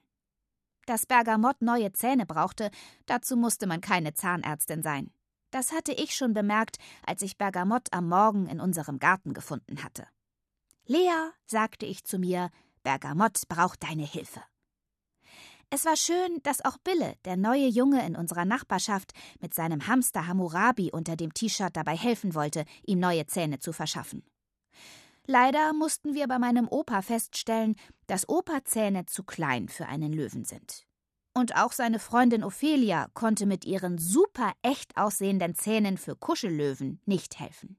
Dass Bergamott neue Zähne brauchte, dazu musste man keine Zahnärztin sein. Das hatte ich schon bemerkt, als ich Bergamott am Morgen in unserem Garten gefunden hatte. Lea, sagte ich zu mir, Bergamott braucht deine Hilfe. Es war schön, dass auch Bille, der neue Junge in unserer Nachbarschaft, mit seinem Hamster Hammurabi unter dem T-Shirt dabei helfen wollte, ihm neue Zähne zu verschaffen. Leider mussten wir bei meinem Opa feststellen, dass Opa-Zähne zu klein für einen Löwen sind. Und auch seine Freundin Ophelia konnte mit ihren super echt aussehenden Zähnen für Kuschellöwen nicht helfen.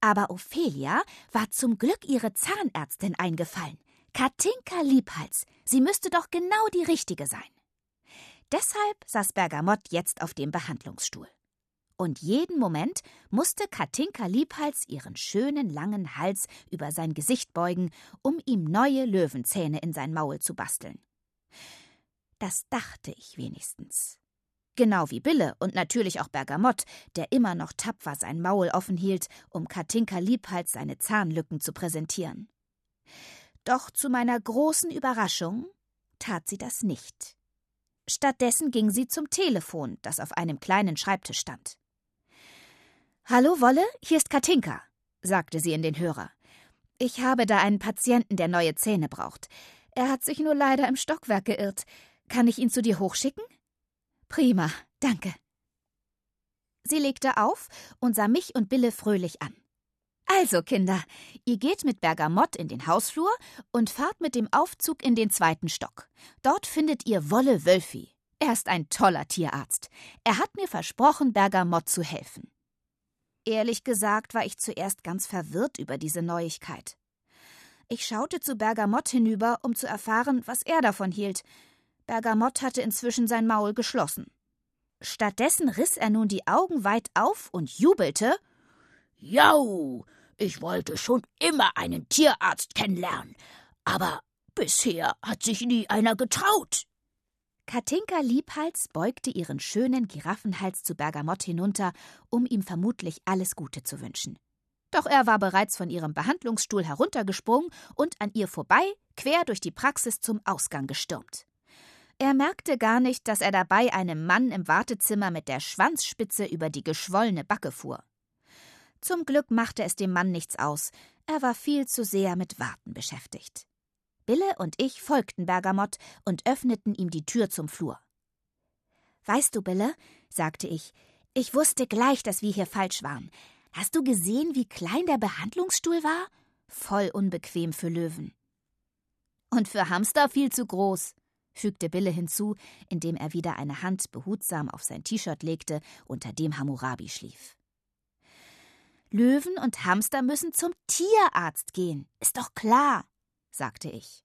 Aber Ophelia war zum Glück ihre Zahnärztin eingefallen. Katinka Liebhals, sie müsste doch genau die richtige sein. Deshalb saß Bergamott jetzt auf dem Behandlungsstuhl. Und jeden Moment musste Katinka Liebhals ihren schönen langen Hals über sein Gesicht beugen, um ihm neue Löwenzähne in sein Maul zu basteln. Das dachte ich wenigstens. Genau wie Bille und natürlich auch Bergamott, der immer noch tapfer sein Maul offen hielt, um Katinka Liebhals seine Zahnlücken zu präsentieren. Doch zu meiner großen Überraschung tat sie das nicht. Stattdessen ging sie zum Telefon, das auf einem kleinen Schreibtisch stand. Hallo Wolle, hier ist Katinka, sagte sie in den Hörer. Ich habe da einen Patienten, der neue Zähne braucht. Er hat sich nur leider im Stockwerk geirrt. Kann ich ihn zu dir hochschicken? Prima, danke. Sie legte auf und sah mich und Bille fröhlich an. Also, Kinder, ihr geht mit Bergamott in den Hausflur und fahrt mit dem Aufzug in den zweiten Stock. Dort findet ihr Wolle Wölfi. Er ist ein toller Tierarzt. Er hat mir versprochen, Bergamott zu helfen. Ehrlich gesagt war ich zuerst ganz verwirrt über diese Neuigkeit. Ich schaute zu Bergamott hinüber, um zu erfahren, was er davon hielt. Bergamott hatte inzwischen sein Maul geschlossen. Stattdessen riss er nun die Augen weit auf und jubelte Jau, ich wollte schon immer einen Tierarzt kennenlernen, aber bisher hat sich nie einer getraut. Katinka Liebhals beugte ihren schönen Giraffenhals zu Bergamott hinunter, um ihm vermutlich alles Gute zu wünschen. Doch er war bereits von ihrem Behandlungsstuhl heruntergesprungen und an ihr vorbei, quer durch die Praxis zum Ausgang gestürmt. Er merkte gar nicht, dass er dabei einem Mann im Wartezimmer mit der Schwanzspitze über die geschwollene Backe fuhr. Zum Glück machte es dem Mann nichts aus, er war viel zu sehr mit Warten beschäftigt. Bille und ich folgten Bergamott und öffneten ihm die Tür zum Flur. Weißt du, Bille, sagte ich, ich wusste gleich, dass wir hier falsch waren. Hast du gesehen, wie klein der Behandlungsstuhl war? Voll unbequem für Löwen. Und für Hamster viel zu groß, fügte Bille hinzu, indem er wieder eine Hand behutsam auf sein T-Shirt legte, unter dem Hammurabi schlief. Löwen und Hamster müssen zum Tierarzt gehen, ist doch klar, sagte ich.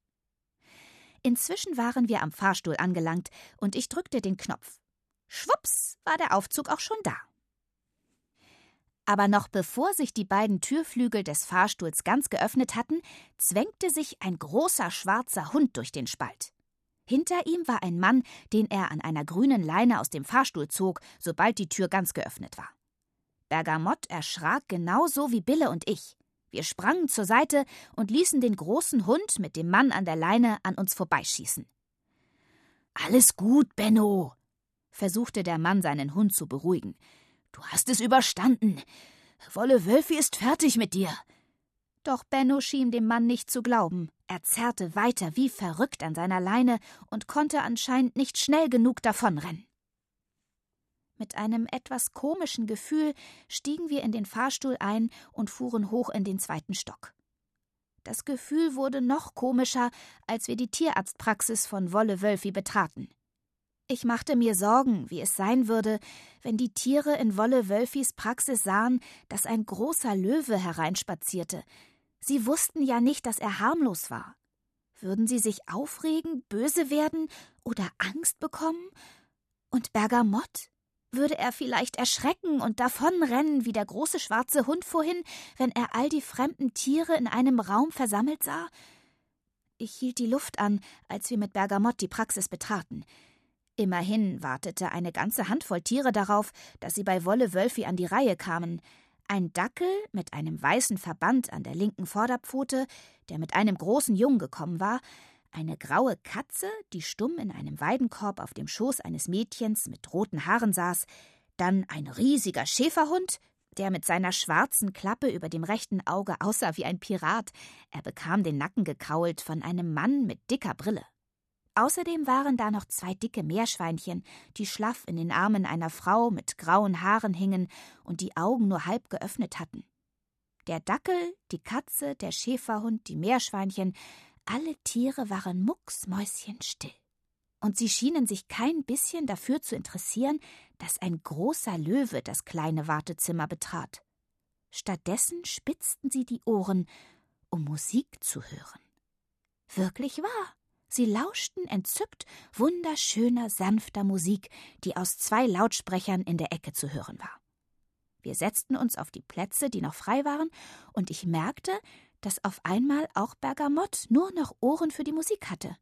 Inzwischen waren wir am Fahrstuhl angelangt und ich drückte den Knopf. Schwups war der Aufzug auch schon da. Aber noch bevor sich die beiden Türflügel des Fahrstuhls ganz geöffnet hatten, zwängte sich ein großer schwarzer Hund durch den Spalt. Hinter ihm war ein Mann, den er an einer grünen Leine aus dem Fahrstuhl zog, sobald die Tür ganz geöffnet war. Bergamott erschrak genauso wie Bille und ich. Wir sprangen zur Seite und ließen den großen Hund mit dem Mann an der Leine an uns vorbeischießen. Alles gut, Benno, versuchte der Mann seinen Hund zu beruhigen. Du hast es überstanden. Wolle Wölfi ist fertig mit dir. Doch Benno schien dem Mann nicht zu glauben. Er zerrte weiter wie verrückt an seiner Leine und konnte anscheinend nicht schnell genug davonrennen. Mit einem etwas komischen Gefühl stiegen wir in den Fahrstuhl ein und fuhren hoch in den zweiten Stock. Das Gefühl wurde noch komischer, als wir die Tierarztpraxis von Wolle Wölfi betraten. Ich machte mir Sorgen, wie es sein würde, wenn die Tiere in Wolle Wölfis Praxis sahen, dass ein großer Löwe hereinspazierte. Sie wussten ja nicht, dass er harmlos war. Würden sie sich aufregen, böse werden oder Angst bekommen? Und Bergamott? Würde er vielleicht erschrecken und davonrennen wie der große schwarze Hund vorhin, wenn er all die fremden Tiere in einem Raum versammelt sah? Ich hielt die Luft an, als wir mit Bergamott die Praxis betraten. Immerhin wartete eine ganze Handvoll Tiere darauf, dass sie bei Wolle Wölfi an die Reihe kamen. Ein Dackel mit einem weißen Verband an der linken Vorderpfote, der mit einem großen Jungen gekommen war, eine graue Katze, die stumm in einem Weidenkorb auf dem Schoß eines Mädchens mit roten Haaren saß, dann ein riesiger Schäferhund, der mit seiner schwarzen Klappe über dem rechten Auge aussah wie ein Pirat. Er bekam den Nacken gekault von einem Mann mit dicker Brille. Außerdem waren da noch zwei dicke Meerschweinchen, die schlaff in den Armen einer Frau mit grauen Haaren hingen und die Augen nur halb geöffnet hatten. Der Dackel, die Katze, der Schäferhund, die Meerschweinchen, alle Tiere waren mucksmäuschenstill. Und sie schienen sich kein bisschen dafür zu interessieren, dass ein großer Löwe das kleine Wartezimmer betrat. Stattdessen spitzten sie die Ohren, um Musik zu hören. Wirklich wahr. Sie lauschten entzückt wunderschöner, sanfter Musik, die aus zwei Lautsprechern in der Ecke zu hören war. Wir setzten uns auf die Plätze, die noch frei waren, und ich merkte, dass auf einmal auch Bergamott nur noch Ohren für die Musik hatte.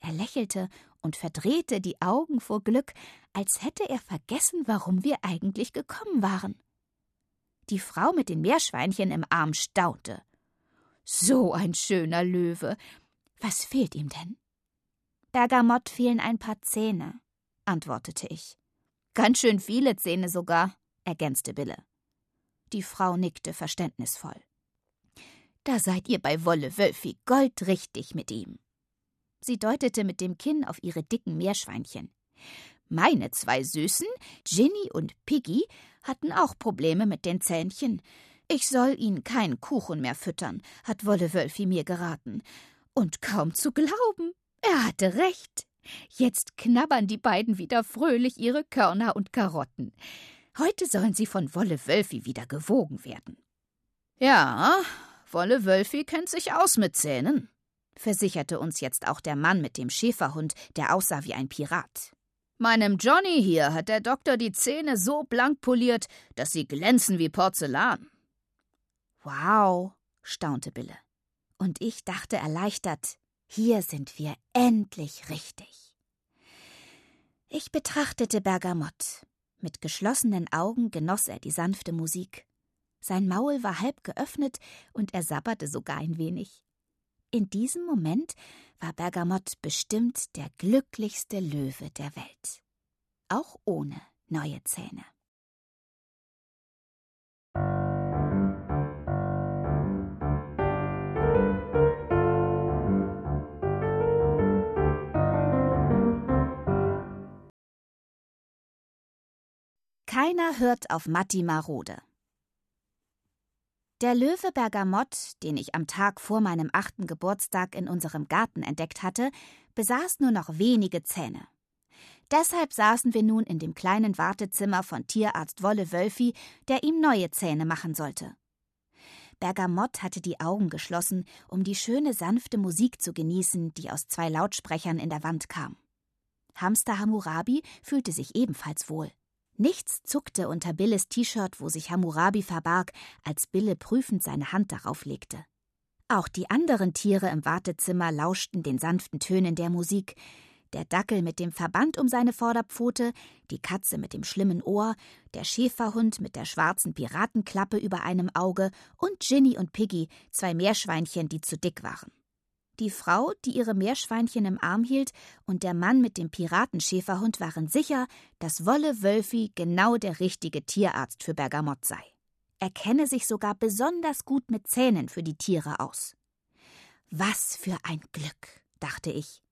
Er lächelte und verdrehte die Augen vor Glück, als hätte er vergessen, warum wir eigentlich gekommen waren. Die Frau mit den Meerschweinchen im Arm staunte. So ein schöner Löwe. Was fehlt ihm denn? Bergamott fehlen ein paar Zähne, antwortete ich. Ganz schön viele Zähne sogar, ergänzte Bille. Die Frau nickte verständnisvoll. Da seid ihr bei Wolle Wölfi goldrichtig mit ihm. Sie deutete mit dem Kinn auf ihre dicken Meerschweinchen. Meine zwei Süßen, Ginny und Piggy, hatten auch Probleme mit den Zähnchen. Ich soll ihnen keinen Kuchen mehr füttern, hat Wolle Wölfi mir geraten. Und kaum zu glauben, er hatte recht. Jetzt knabbern die beiden wieder fröhlich ihre Körner und Karotten. Heute sollen sie von Wolle Wölfi wieder gewogen werden. Ja, Wolle Wölfi kennt sich aus mit Zähnen, versicherte uns jetzt auch der Mann mit dem Schäferhund, der aussah wie ein Pirat. Meinem Johnny hier hat der Doktor die Zähne so blank poliert, dass sie glänzen wie Porzellan. Wow, staunte Bille. Und ich dachte erleichtert, hier sind wir endlich richtig. Ich betrachtete Bergamott. Mit geschlossenen Augen genoss er die sanfte Musik. Sein Maul war halb geöffnet und er sabberte sogar ein wenig. In diesem Moment war Bergamott bestimmt der glücklichste Löwe der Welt. Auch ohne neue Zähne. Keiner hört auf Matti Marode. Der Löwe Bergamott, den ich am Tag vor meinem achten Geburtstag in unserem Garten entdeckt hatte, besaß nur noch wenige Zähne. Deshalb saßen wir nun in dem kleinen Wartezimmer von Tierarzt Wolle Wölfi, der ihm neue Zähne machen sollte. Bergamott hatte die Augen geschlossen, um die schöne sanfte Musik zu genießen, die aus zwei Lautsprechern in der Wand kam. Hamster Hammurabi fühlte sich ebenfalls wohl. Nichts zuckte unter Billes T-Shirt, wo sich Hammurabi verbarg, als Bille prüfend seine Hand darauf legte. Auch die anderen Tiere im Wartezimmer lauschten den sanften Tönen der Musik. Der Dackel mit dem Verband um seine Vorderpfote, die Katze mit dem schlimmen Ohr, der Schäferhund mit der schwarzen Piratenklappe über einem Auge und Ginny und Piggy, zwei Meerschweinchen, die zu dick waren. Die Frau, die ihre Meerschweinchen im Arm hielt, und der Mann mit dem Piratenschäferhund waren sicher, dass Wolle Wölfi genau der richtige Tierarzt für Bergamott sei. Er kenne sich sogar besonders gut mit Zähnen für die Tiere aus. Was für ein Glück, dachte ich.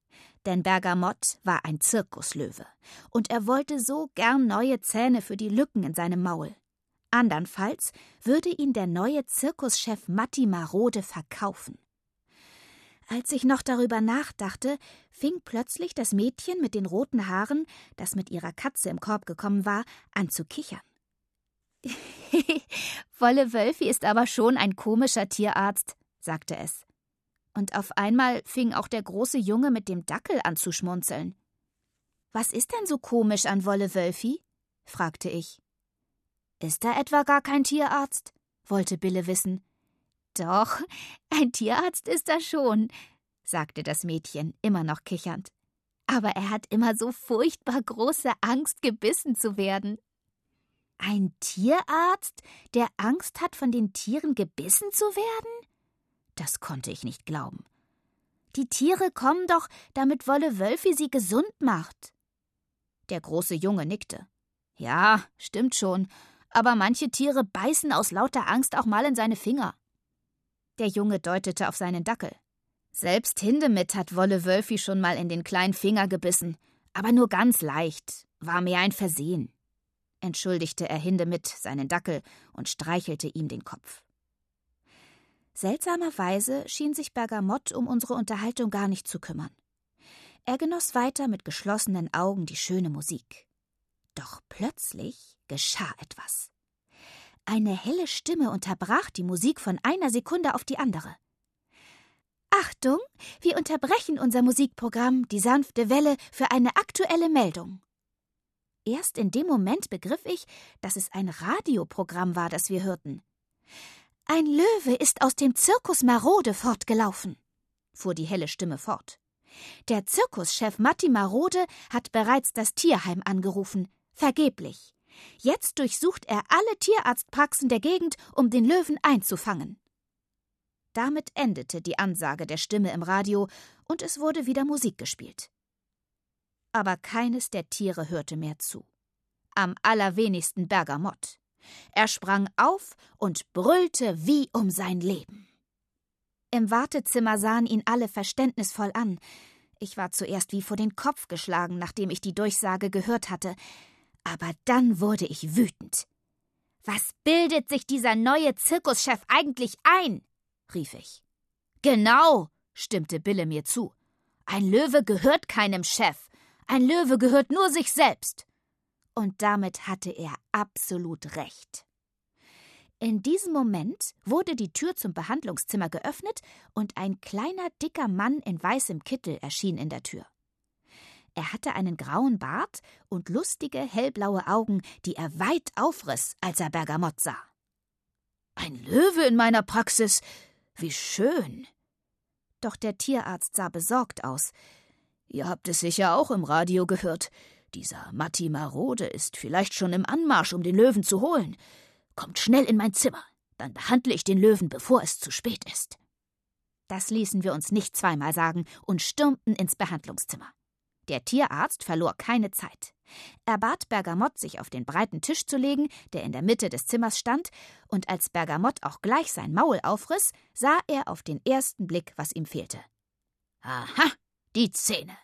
Denn Bergamott war ein Zirkuslöwe, und er wollte so gern neue Zähne für die Lücken in seinem Maul. Andernfalls würde ihn der neue Zirkuschef Matti Marode verkaufen. Als ich noch darüber nachdachte, fing plötzlich das Mädchen mit den roten Haaren, das mit ihrer Katze im Korb gekommen war, an zu kichern. Wolle Wölfi ist aber schon ein komischer Tierarzt, sagte es. Und auf einmal fing auch der große Junge mit dem Dackel an zu schmunzeln. Was ist denn so komisch an Wolle Wölfi? fragte ich. Ist da etwa gar kein Tierarzt? wollte Bille wissen. Doch, ein Tierarzt ist er schon, sagte das Mädchen, immer noch kichernd. Aber er hat immer so furchtbar große Angst, gebissen zu werden. Ein Tierarzt, der Angst hat, von den Tieren gebissen zu werden? Das konnte ich nicht glauben. Die Tiere kommen doch, damit Wolle Wölfi sie gesund macht. Der große Junge nickte. Ja, stimmt schon, aber manche Tiere beißen aus lauter Angst auch mal in seine Finger. Der Junge deutete auf seinen Dackel. Selbst Hindemith hat Wolle Wölfi schon mal in den kleinen Finger gebissen, aber nur ganz leicht, war mehr ein Versehen, entschuldigte er Hindemith seinen Dackel und streichelte ihm den Kopf. Seltsamerweise schien sich Bergamott um unsere Unterhaltung gar nicht zu kümmern. Er genoss weiter mit geschlossenen Augen die schöne Musik. Doch plötzlich geschah etwas. Eine helle Stimme unterbrach die Musik von einer Sekunde auf die andere. Achtung, wir unterbrechen unser Musikprogramm Die sanfte Welle für eine aktuelle Meldung. Erst in dem Moment begriff ich, dass es ein Radioprogramm war, das wir hörten. Ein Löwe ist aus dem Zirkus Marode fortgelaufen, fuhr die helle Stimme fort. Der Zirkuschef Matti Marode hat bereits das Tierheim angerufen, vergeblich. Jetzt durchsucht er alle Tierarztpraxen der Gegend, um den Löwen einzufangen. Damit endete die Ansage der Stimme im Radio und es wurde wieder Musik gespielt. Aber keines der Tiere hörte mehr zu. Am allerwenigsten Bergamott. Er sprang auf und brüllte wie um sein Leben. Im Wartezimmer sahen ihn alle verständnisvoll an. Ich war zuerst wie vor den Kopf geschlagen, nachdem ich die Durchsage gehört hatte. Aber dann wurde ich wütend. Was bildet sich dieser neue Zirkuschef eigentlich ein? rief ich. Genau, stimmte Bille mir zu. Ein Löwe gehört keinem Chef. Ein Löwe gehört nur sich selbst. Und damit hatte er absolut recht. In diesem Moment wurde die Tür zum Behandlungszimmer geöffnet und ein kleiner, dicker Mann in weißem Kittel erschien in der Tür. Er hatte einen grauen Bart und lustige, hellblaue Augen, die er weit aufriss, als er Bergamott sah. Ein Löwe in meiner Praxis, wie schön. Doch der Tierarzt sah besorgt aus. Ihr habt es sicher auch im Radio gehört. Dieser Matti Marode ist vielleicht schon im Anmarsch, um den Löwen zu holen. Kommt schnell in mein Zimmer, dann behandle ich den Löwen, bevor es zu spät ist. Das ließen wir uns nicht zweimal sagen und stürmten ins Behandlungszimmer. Der Tierarzt verlor keine Zeit. Er bat Bergamott, sich auf den breiten Tisch zu legen, der in der Mitte des Zimmers stand, und als Bergamott auch gleich sein Maul aufriss, sah er auf den ersten Blick, was ihm fehlte. Aha, die Zähne.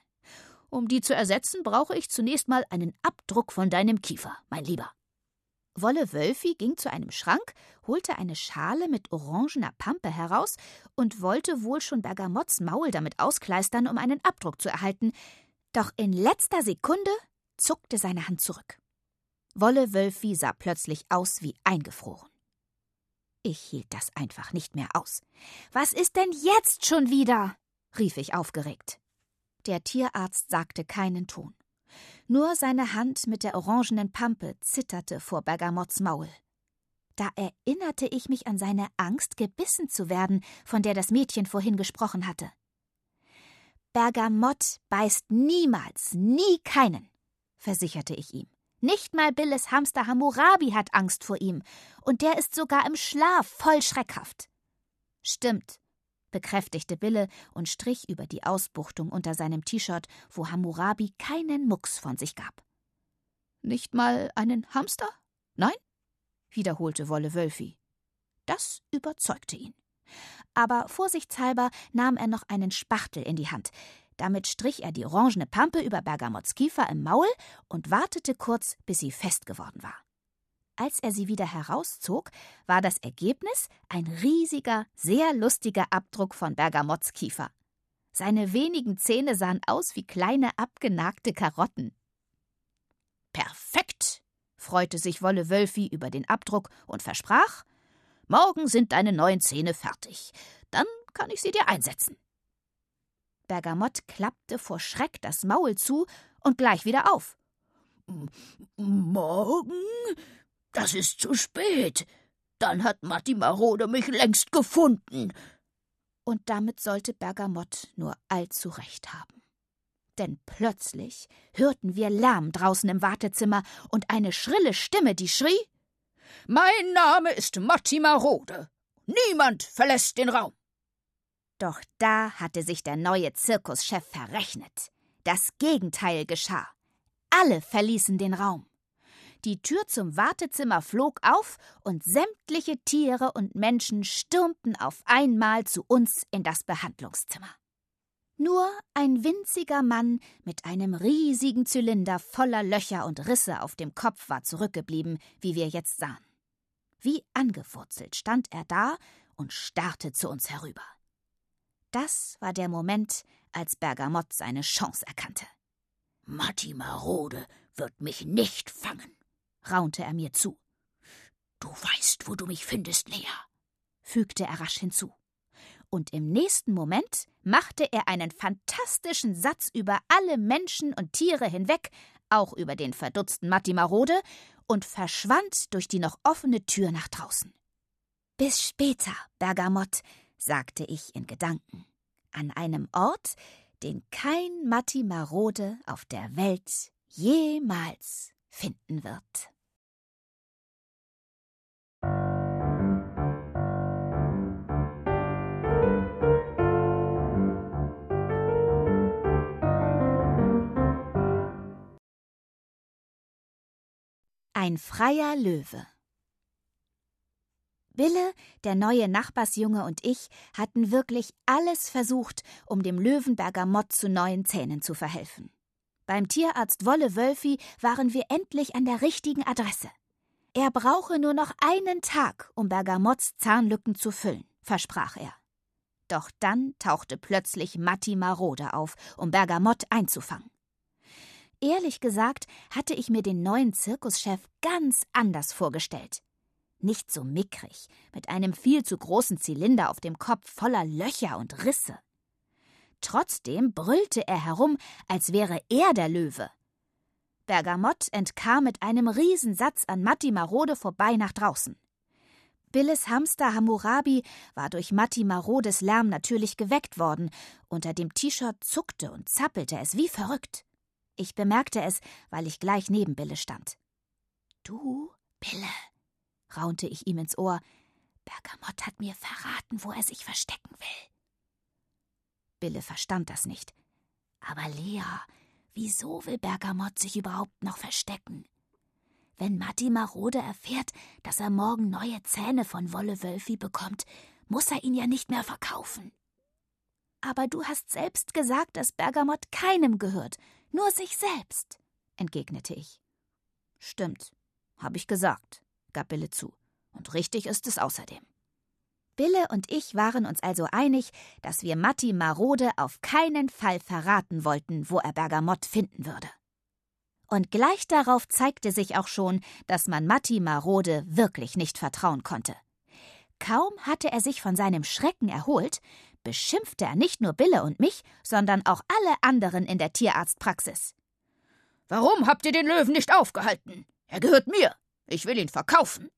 Um die zu ersetzen, brauche ich zunächst mal einen Abdruck von deinem Kiefer, mein Lieber. Wolle Wölfi ging zu einem Schrank, holte eine Schale mit orangener Pampe heraus und wollte wohl schon Bergamotts Maul damit auskleistern, um einen Abdruck zu erhalten, doch in letzter Sekunde zuckte seine Hand zurück. Wolle Wölfi sah plötzlich aus wie eingefroren. Ich hielt das einfach nicht mehr aus. Was ist denn jetzt schon wieder? rief ich aufgeregt. Der Tierarzt sagte keinen Ton. Nur seine Hand mit der orangenen Pampe zitterte vor Bergamotts Maul. Da erinnerte ich mich an seine Angst, gebissen zu werden, von der das Mädchen vorhin gesprochen hatte. Bergamott beißt niemals, nie keinen, versicherte ich ihm. Nicht mal Billes Hamster Hammurabi hat Angst vor ihm, und der ist sogar im Schlaf voll schreckhaft. Stimmt, bekräftigte Bille und strich über die Ausbuchtung unter seinem T-Shirt, wo Hammurabi keinen Mucks von sich gab. Nicht mal einen Hamster? Nein? wiederholte Wolle Wölfi. Das überzeugte ihn aber vorsichtshalber nahm er noch einen Spachtel in die Hand. Damit strich er die orangene Pampe über Bergamotts Kiefer im Maul und wartete kurz, bis sie fest geworden war. Als er sie wieder herauszog, war das Ergebnis ein riesiger, sehr lustiger Abdruck von Bergamotts Kiefer. Seine wenigen Zähne sahen aus wie kleine abgenagte Karotten. Perfekt, freute sich Wolle Wölfi über den Abdruck und versprach, Morgen sind deine neuen Zähne fertig. Dann kann ich sie dir einsetzen. Bergamott klappte vor Schreck das Maul zu und gleich wieder auf. Morgen? Das ist zu spät. Dann hat Matti Marode mich längst gefunden. Und damit sollte Bergamott nur allzu recht haben. Denn plötzlich hörten wir Lärm draußen im Wartezimmer und eine schrille Stimme, die schrie mein Name ist Matti Marode. Niemand verlässt den Raum. Doch da hatte sich der neue Zirkuschef verrechnet. Das Gegenteil geschah. Alle verließen den Raum. Die Tür zum Wartezimmer flog auf und sämtliche Tiere und Menschen stürmten auf einmal zu uns in das Behandlungszimmer. Nur ein winziger Mann mit einem riesigen Zylinder voller Löcher und Risse auf dem Kopf war zurückgeblieben, wie wir jetzt sahen. Wie angewurzelt stand er da und starrte zu uns herüber. Das war der Moment, als Bergamott seine Chance erkannte. Matti Marode wird mich nicht fangen, raunte er mir zu. Du weißt, wo du mich findest, Lea, fügte er rasch hinzu. Und im nächsten Moment machte er einen fantastischen Satz über alle Menschen und Tiere hinweg, auch über den verdutzten Matti Marode, und verschwand durch die noch offene Tür nach draußen. Bis später, Bergamott, sagte ich in Gedanken, an einem Ort, den kein Matti Marode auf der Welt jemals finden wird. Ein freier Löwe Bille, der neue Nachbarsjunge und ich hatten wirklich alles versucht, um dem Löwenberger Mott zu neuen Zähnen zu verhelfen. Beim Tierarzt Wolle Wölfi waren wir endlich an der richtigen Adresse. Er brauche nur noch einen Tag, um Bergamotts Zahnlücken zu füllen, versprach er. Doch dann tauchte plötzlich Matti Marode auf, um Bergamott einzufangen. Ehrlich gesagt hatte ich mir den neuen Zirkuschef ganz anders vorgestellt nicht so mickrig, mit einem viel zu großen Zylinder auf dem Kopf voller Löcher und Risse. Trotzdem brüllte er herum, als wäre er der Löwe. Bergamott entkam mit einem Riesensatz an Matti Marode vorbei nach draußen. Billes Hamster Hammurabi war durch Matti Marodes Lärm natürlich geweckt worden. Unter dem T-Shirt zuckte und zappelte es wie verrückt. Ich bemerkte es, weil ich gleich neben Bille stand. Du, Bille, raunte ich ihm ins Ohr. Bergamott hat mir verraten, wo er sich verstecken will. Bille verstand das nicht. Aber Lea, wieso will Bergamott sich überhaupt noch verstecken? Wenn Matti Marode erfährt, dass er morgen neue Zähne von Wolle Wölfi bekommt, muss er ihn ja nicht mehr verkaufen. Aber du hast selbst gesagt, dass Bergamott keinem gehört, nur sich selbst, entgegnete ich. Stimmt, hab ich gesagt gab Bille zu. Und richtig ist es außerdem. Bille und ich waren uns also einig, dass wir Matti Marode auf keinen Fall verraten wollten, wo er Bergamott finden würde. Und gleich darauf zeigte sich auch schon, dass man Matti Marode wirklich nicht vertrauen konnte. Kaum hatte er sich von seinem Schrecken erholt, beschimpfte er nicht nur Bille und mich, sondern auch alle anderen in der Tierarztpraxis. Warum habt ihr den Löwen nicht aufgehalten? Er gehört mir. Ich will ihn verkaufen.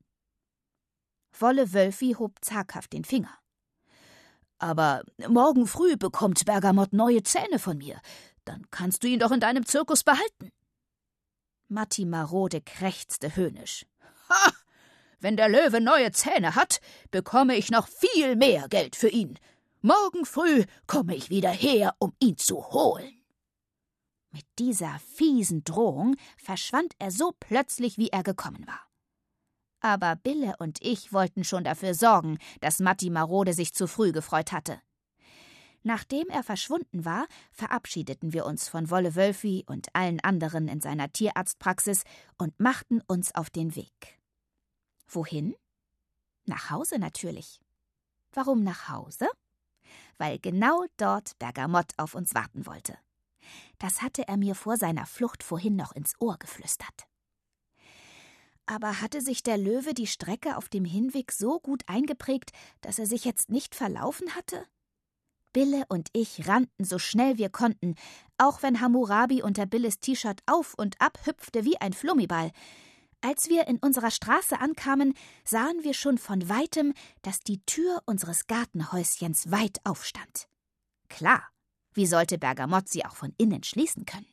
Wolle Wölfi hob zaghaft den Finger. Aber morgen früh bekommt Bergamott neue Zähne von mir. Dann kannst du ihn doch in deinem Zirkus behalten. Matti Marode krächzte höhnisch. Ha! Wenn der Löwe neue Zähne hat, bekomme ich noch viel mehr Geld für ihn. Morgen früh komme ich wieder her, um ihn zu holen. Mit dieser fiesen Drohung verschwand er so plötzlich, wie er gekommen war. Aber Bille und ich wollten schon dafür sorgen, dass Matti Marode sich zu früh gefreut hatte. Nachdem er verschwunden war, verabschiedeten wir uns von Wolle Wölfi und allen anderen in seiner Tierarztpraxis und machten uns auf den Weg. Wohin? Nach Hause natürlich. Warum nach Hause? Weil genau dort Bergamott auf uns warten wollte. Das hatte er mir vor seiner Flucht vorhin noch ins Ohr geflüstert. Aber hatte sich der Löwe die Strecke auf dem Hinweg so gut eingeprägt, dass er sich jetzt nicht verlaufen hatte? Bille und ich rannten so schnell wir konnten, auch wenn Hammurabi unter Billes T-Shirt auf und ab hüpfte wie ein Flummiball. Als wir in unserer Straße ankamen, sahen wir schon von weitem, dass die Tür unseres Gartenhäuschens weit aufstand. Klar, wie sollte Bergamott sie auch von innen schließen können?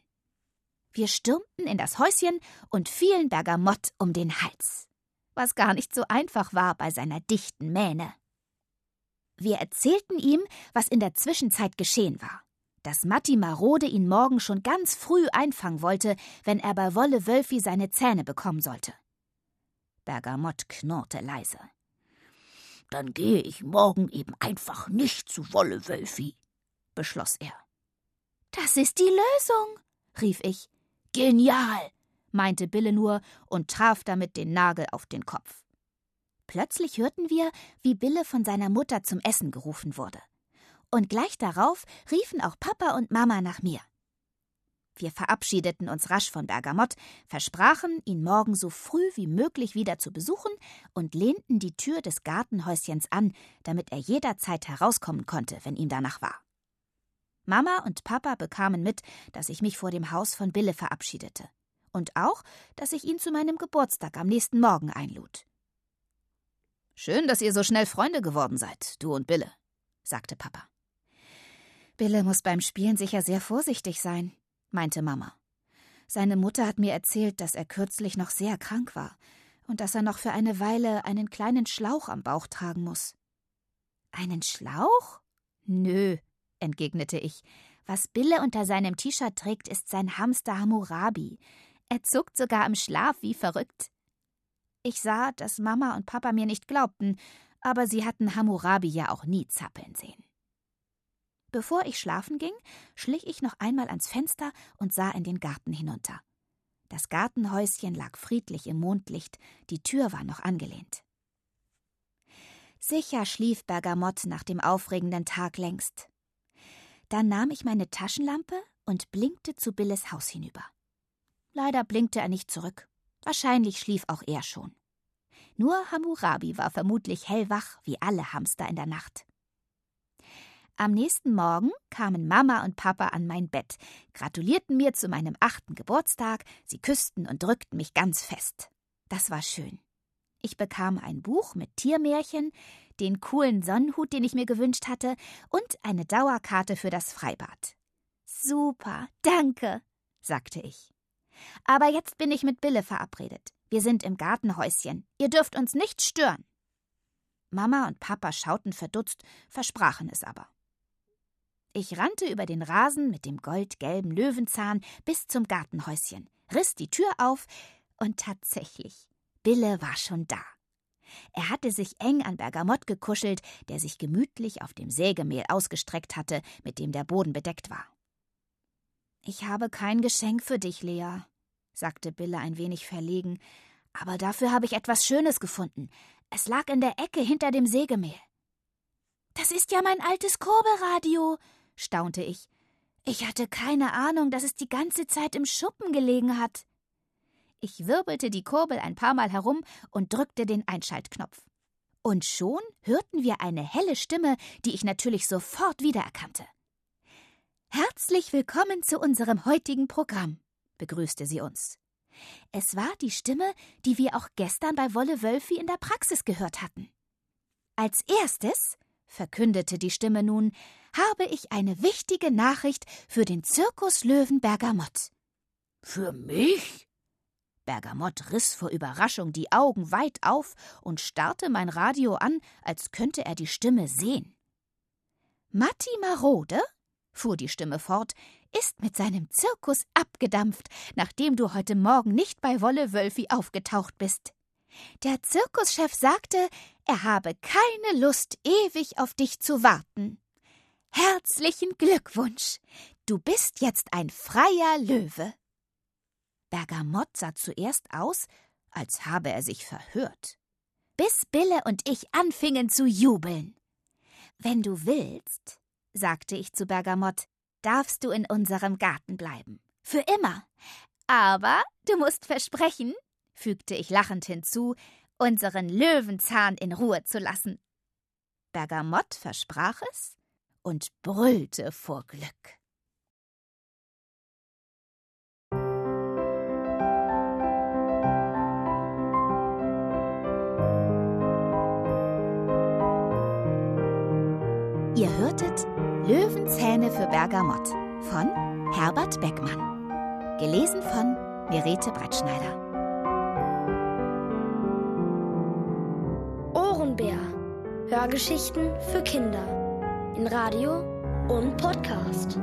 Wir stürmten in das Häuschen und fielen Bergamott um den Hals, was gar nicht so einfach war bei seiner dichten Mähne. Wir erzählten ihm, was in der Zwischenzeit geschehen war, dass Matti Marode ihn morgen schon ganz früh einfangen wollte, wenn er bei Wolle Wölfi seine Zähne bekommen sollte. Bergamott knurrte leise. Dann gehe ich morgen eben einfach nicht zu Wolle Wölfi, beschloss er. Das ist die Lösung, rief ich. Genial, meinte Bille nur und traf damit den Nagel auf den Kopf. Plötzlich hörten wir, wie Bille von seiner Mutter zum Essen gerufen wurde. Und gleich darauf riefen auch Papa und Mama nach mir. Wir verabschiedeten uns rasch von Bergamott, versprachen, ihn morgen so früh wie möglich wieder zu besuchen und lehnten die Tür des Gartenhäuschens an, damit er jederzeit herauskommen konnte, wenn ihm danach war. Mama und Papa bekamen mit, dass ich mich vor dem Haus von Bille verabschiedete. Und auch, dass ich ihn zu meinem Geburtstag am nächsten Morgen einlud. Schön, dass ihr so schnell Freunde geworden seid, du und Bille, sagte Papa. Bille muss beim Spielen sicher sehr vorsichtig sein, meinte Mama. Seine Mutter hat mir erzählt, dass er kürzlich noch sehr krank war und dass er noch für eine Weile einen kleinen Schlauch am Bauch tragen muss. Einen Schlauch? Nö, entgegnete ich. Was Bille unter seinem T-Shirt trägt, ist sein Hamster Hammurabi. Er zuckt sogar im Schlaf wie verrückt. Ich sah, dass Mama und Papa mir nicht glaubten, aber sie hatten Hammurabi ja auch nie zappeln sehen. Bevor ich schlafen ging, schlich ich noch einmal ans Fenster und sah in den Garten hinunter. Das Gartenhäuschen lag friedlich im Mondlicht, die Tür war noch angelehnt. Sicher schlief Bergamott nach dem aufregenden Tag längst. Dann nahm ich meine Taschenlampe und blinkte zu Billes Haus hinüber. Leider blinkte er nicht zurück. Wahrscheinlich schlief auch er schon. Nur Hammurabi war vermutlich hellwach wie alle Hamster in der Nacht. Am nächsten Morgen kamen Mama und Papa an mein Bett, gratulierten mir zu meinem achten Geburtstag, sie küssten und drückten mich ganz fest. Das war schön. Ich bekam ein Buch mit Tiermärchen, den coolen Sonnenhut, den ich mir gewünscht hatte, und eine Dauerkarte für das Freibad. Super, danke, sagte ich. Aber jetzt bin ich mit Bille verabredet. Wir sind im Gartenhäuschen. Ihr dürft uns nicht stören. Mama und Papa schauten verdutzt, versprachen es aber. Ich rannte über den Rasen mit dem goldgelben Löwenzahn bis zum Gartenhäuschen, riss die Tür auf, und tatsächlich, Bille war schon da. Er hatte sich eng an Bergamott gekuschelt, der sich gemütlich auf dem Sägemehl ausgestreckt hatte, mit dem der Boden bedeckt war. Ich habe kein Geschenk für dich, Lea, sagte Bille ein wenig verlegen, aber dafür habe ich etwas Schönes gefunden. Es lag in der Ecke hinter dem Sägemehl. Das ist ja mein altes Kurbelradio, staunte ich. Ich hatte keine Ahnung, dass es die ganze Zeit im Schuppen gelegen hat. Ich wirbelte die Kurbel ein paar Mal herum und drückte den Einschaltknopf. Und schon hörten wir eine helle Stimme, die ich natürlich sofort wiedererkannte. Herzlich willkommen zu unserem heutigen Programm, begrüßte sie uns. Es war die Stimme, die wir auch gestern bei Wolle Wölfi in der Praxis gehört hatten. Als erstes verkündete die Stimme nun, habe ich eine wichtige Nachricht für den Zirkus Löwen Bergamott. Für mich? Bergamott riss vor Überraschung die Augen weit auf und starrte mein Radio an, als könnte er die Stimme sehen. Matti Marode, fuhr die Stimme fort, ist mit seinem Zirkus abgedampft, nachdem du heute Morgen nicht bei Wolle Wölfi aufgetaucht bist. Der Zirkuschef sagte, er habe keine Lust, ewig auf dich zu warten. Herzlichen Glückwunsch. Du bist jetzt ein freier Löwe. Bergamott sah zuerst aus, als habe er sich verhört. Bis Bille und ich anfingen zu jubeln. Wenn du willst, sagte ich zu Bergamott, darfst du in unserem Garten bleiben. Für immer. Aber du musst versprechen, fügte ich lachend hinzu, unseren Löwenzahn in Ruhe zu lassen. Bergamott versprach es und brüllte vor Glück. Ihr hörtet Löwenzähne für Bergamott von Herbert Beckmann. Gelesen von Mirete Brettschneider. Hörgeschichten für Kinder Radio und Podcast.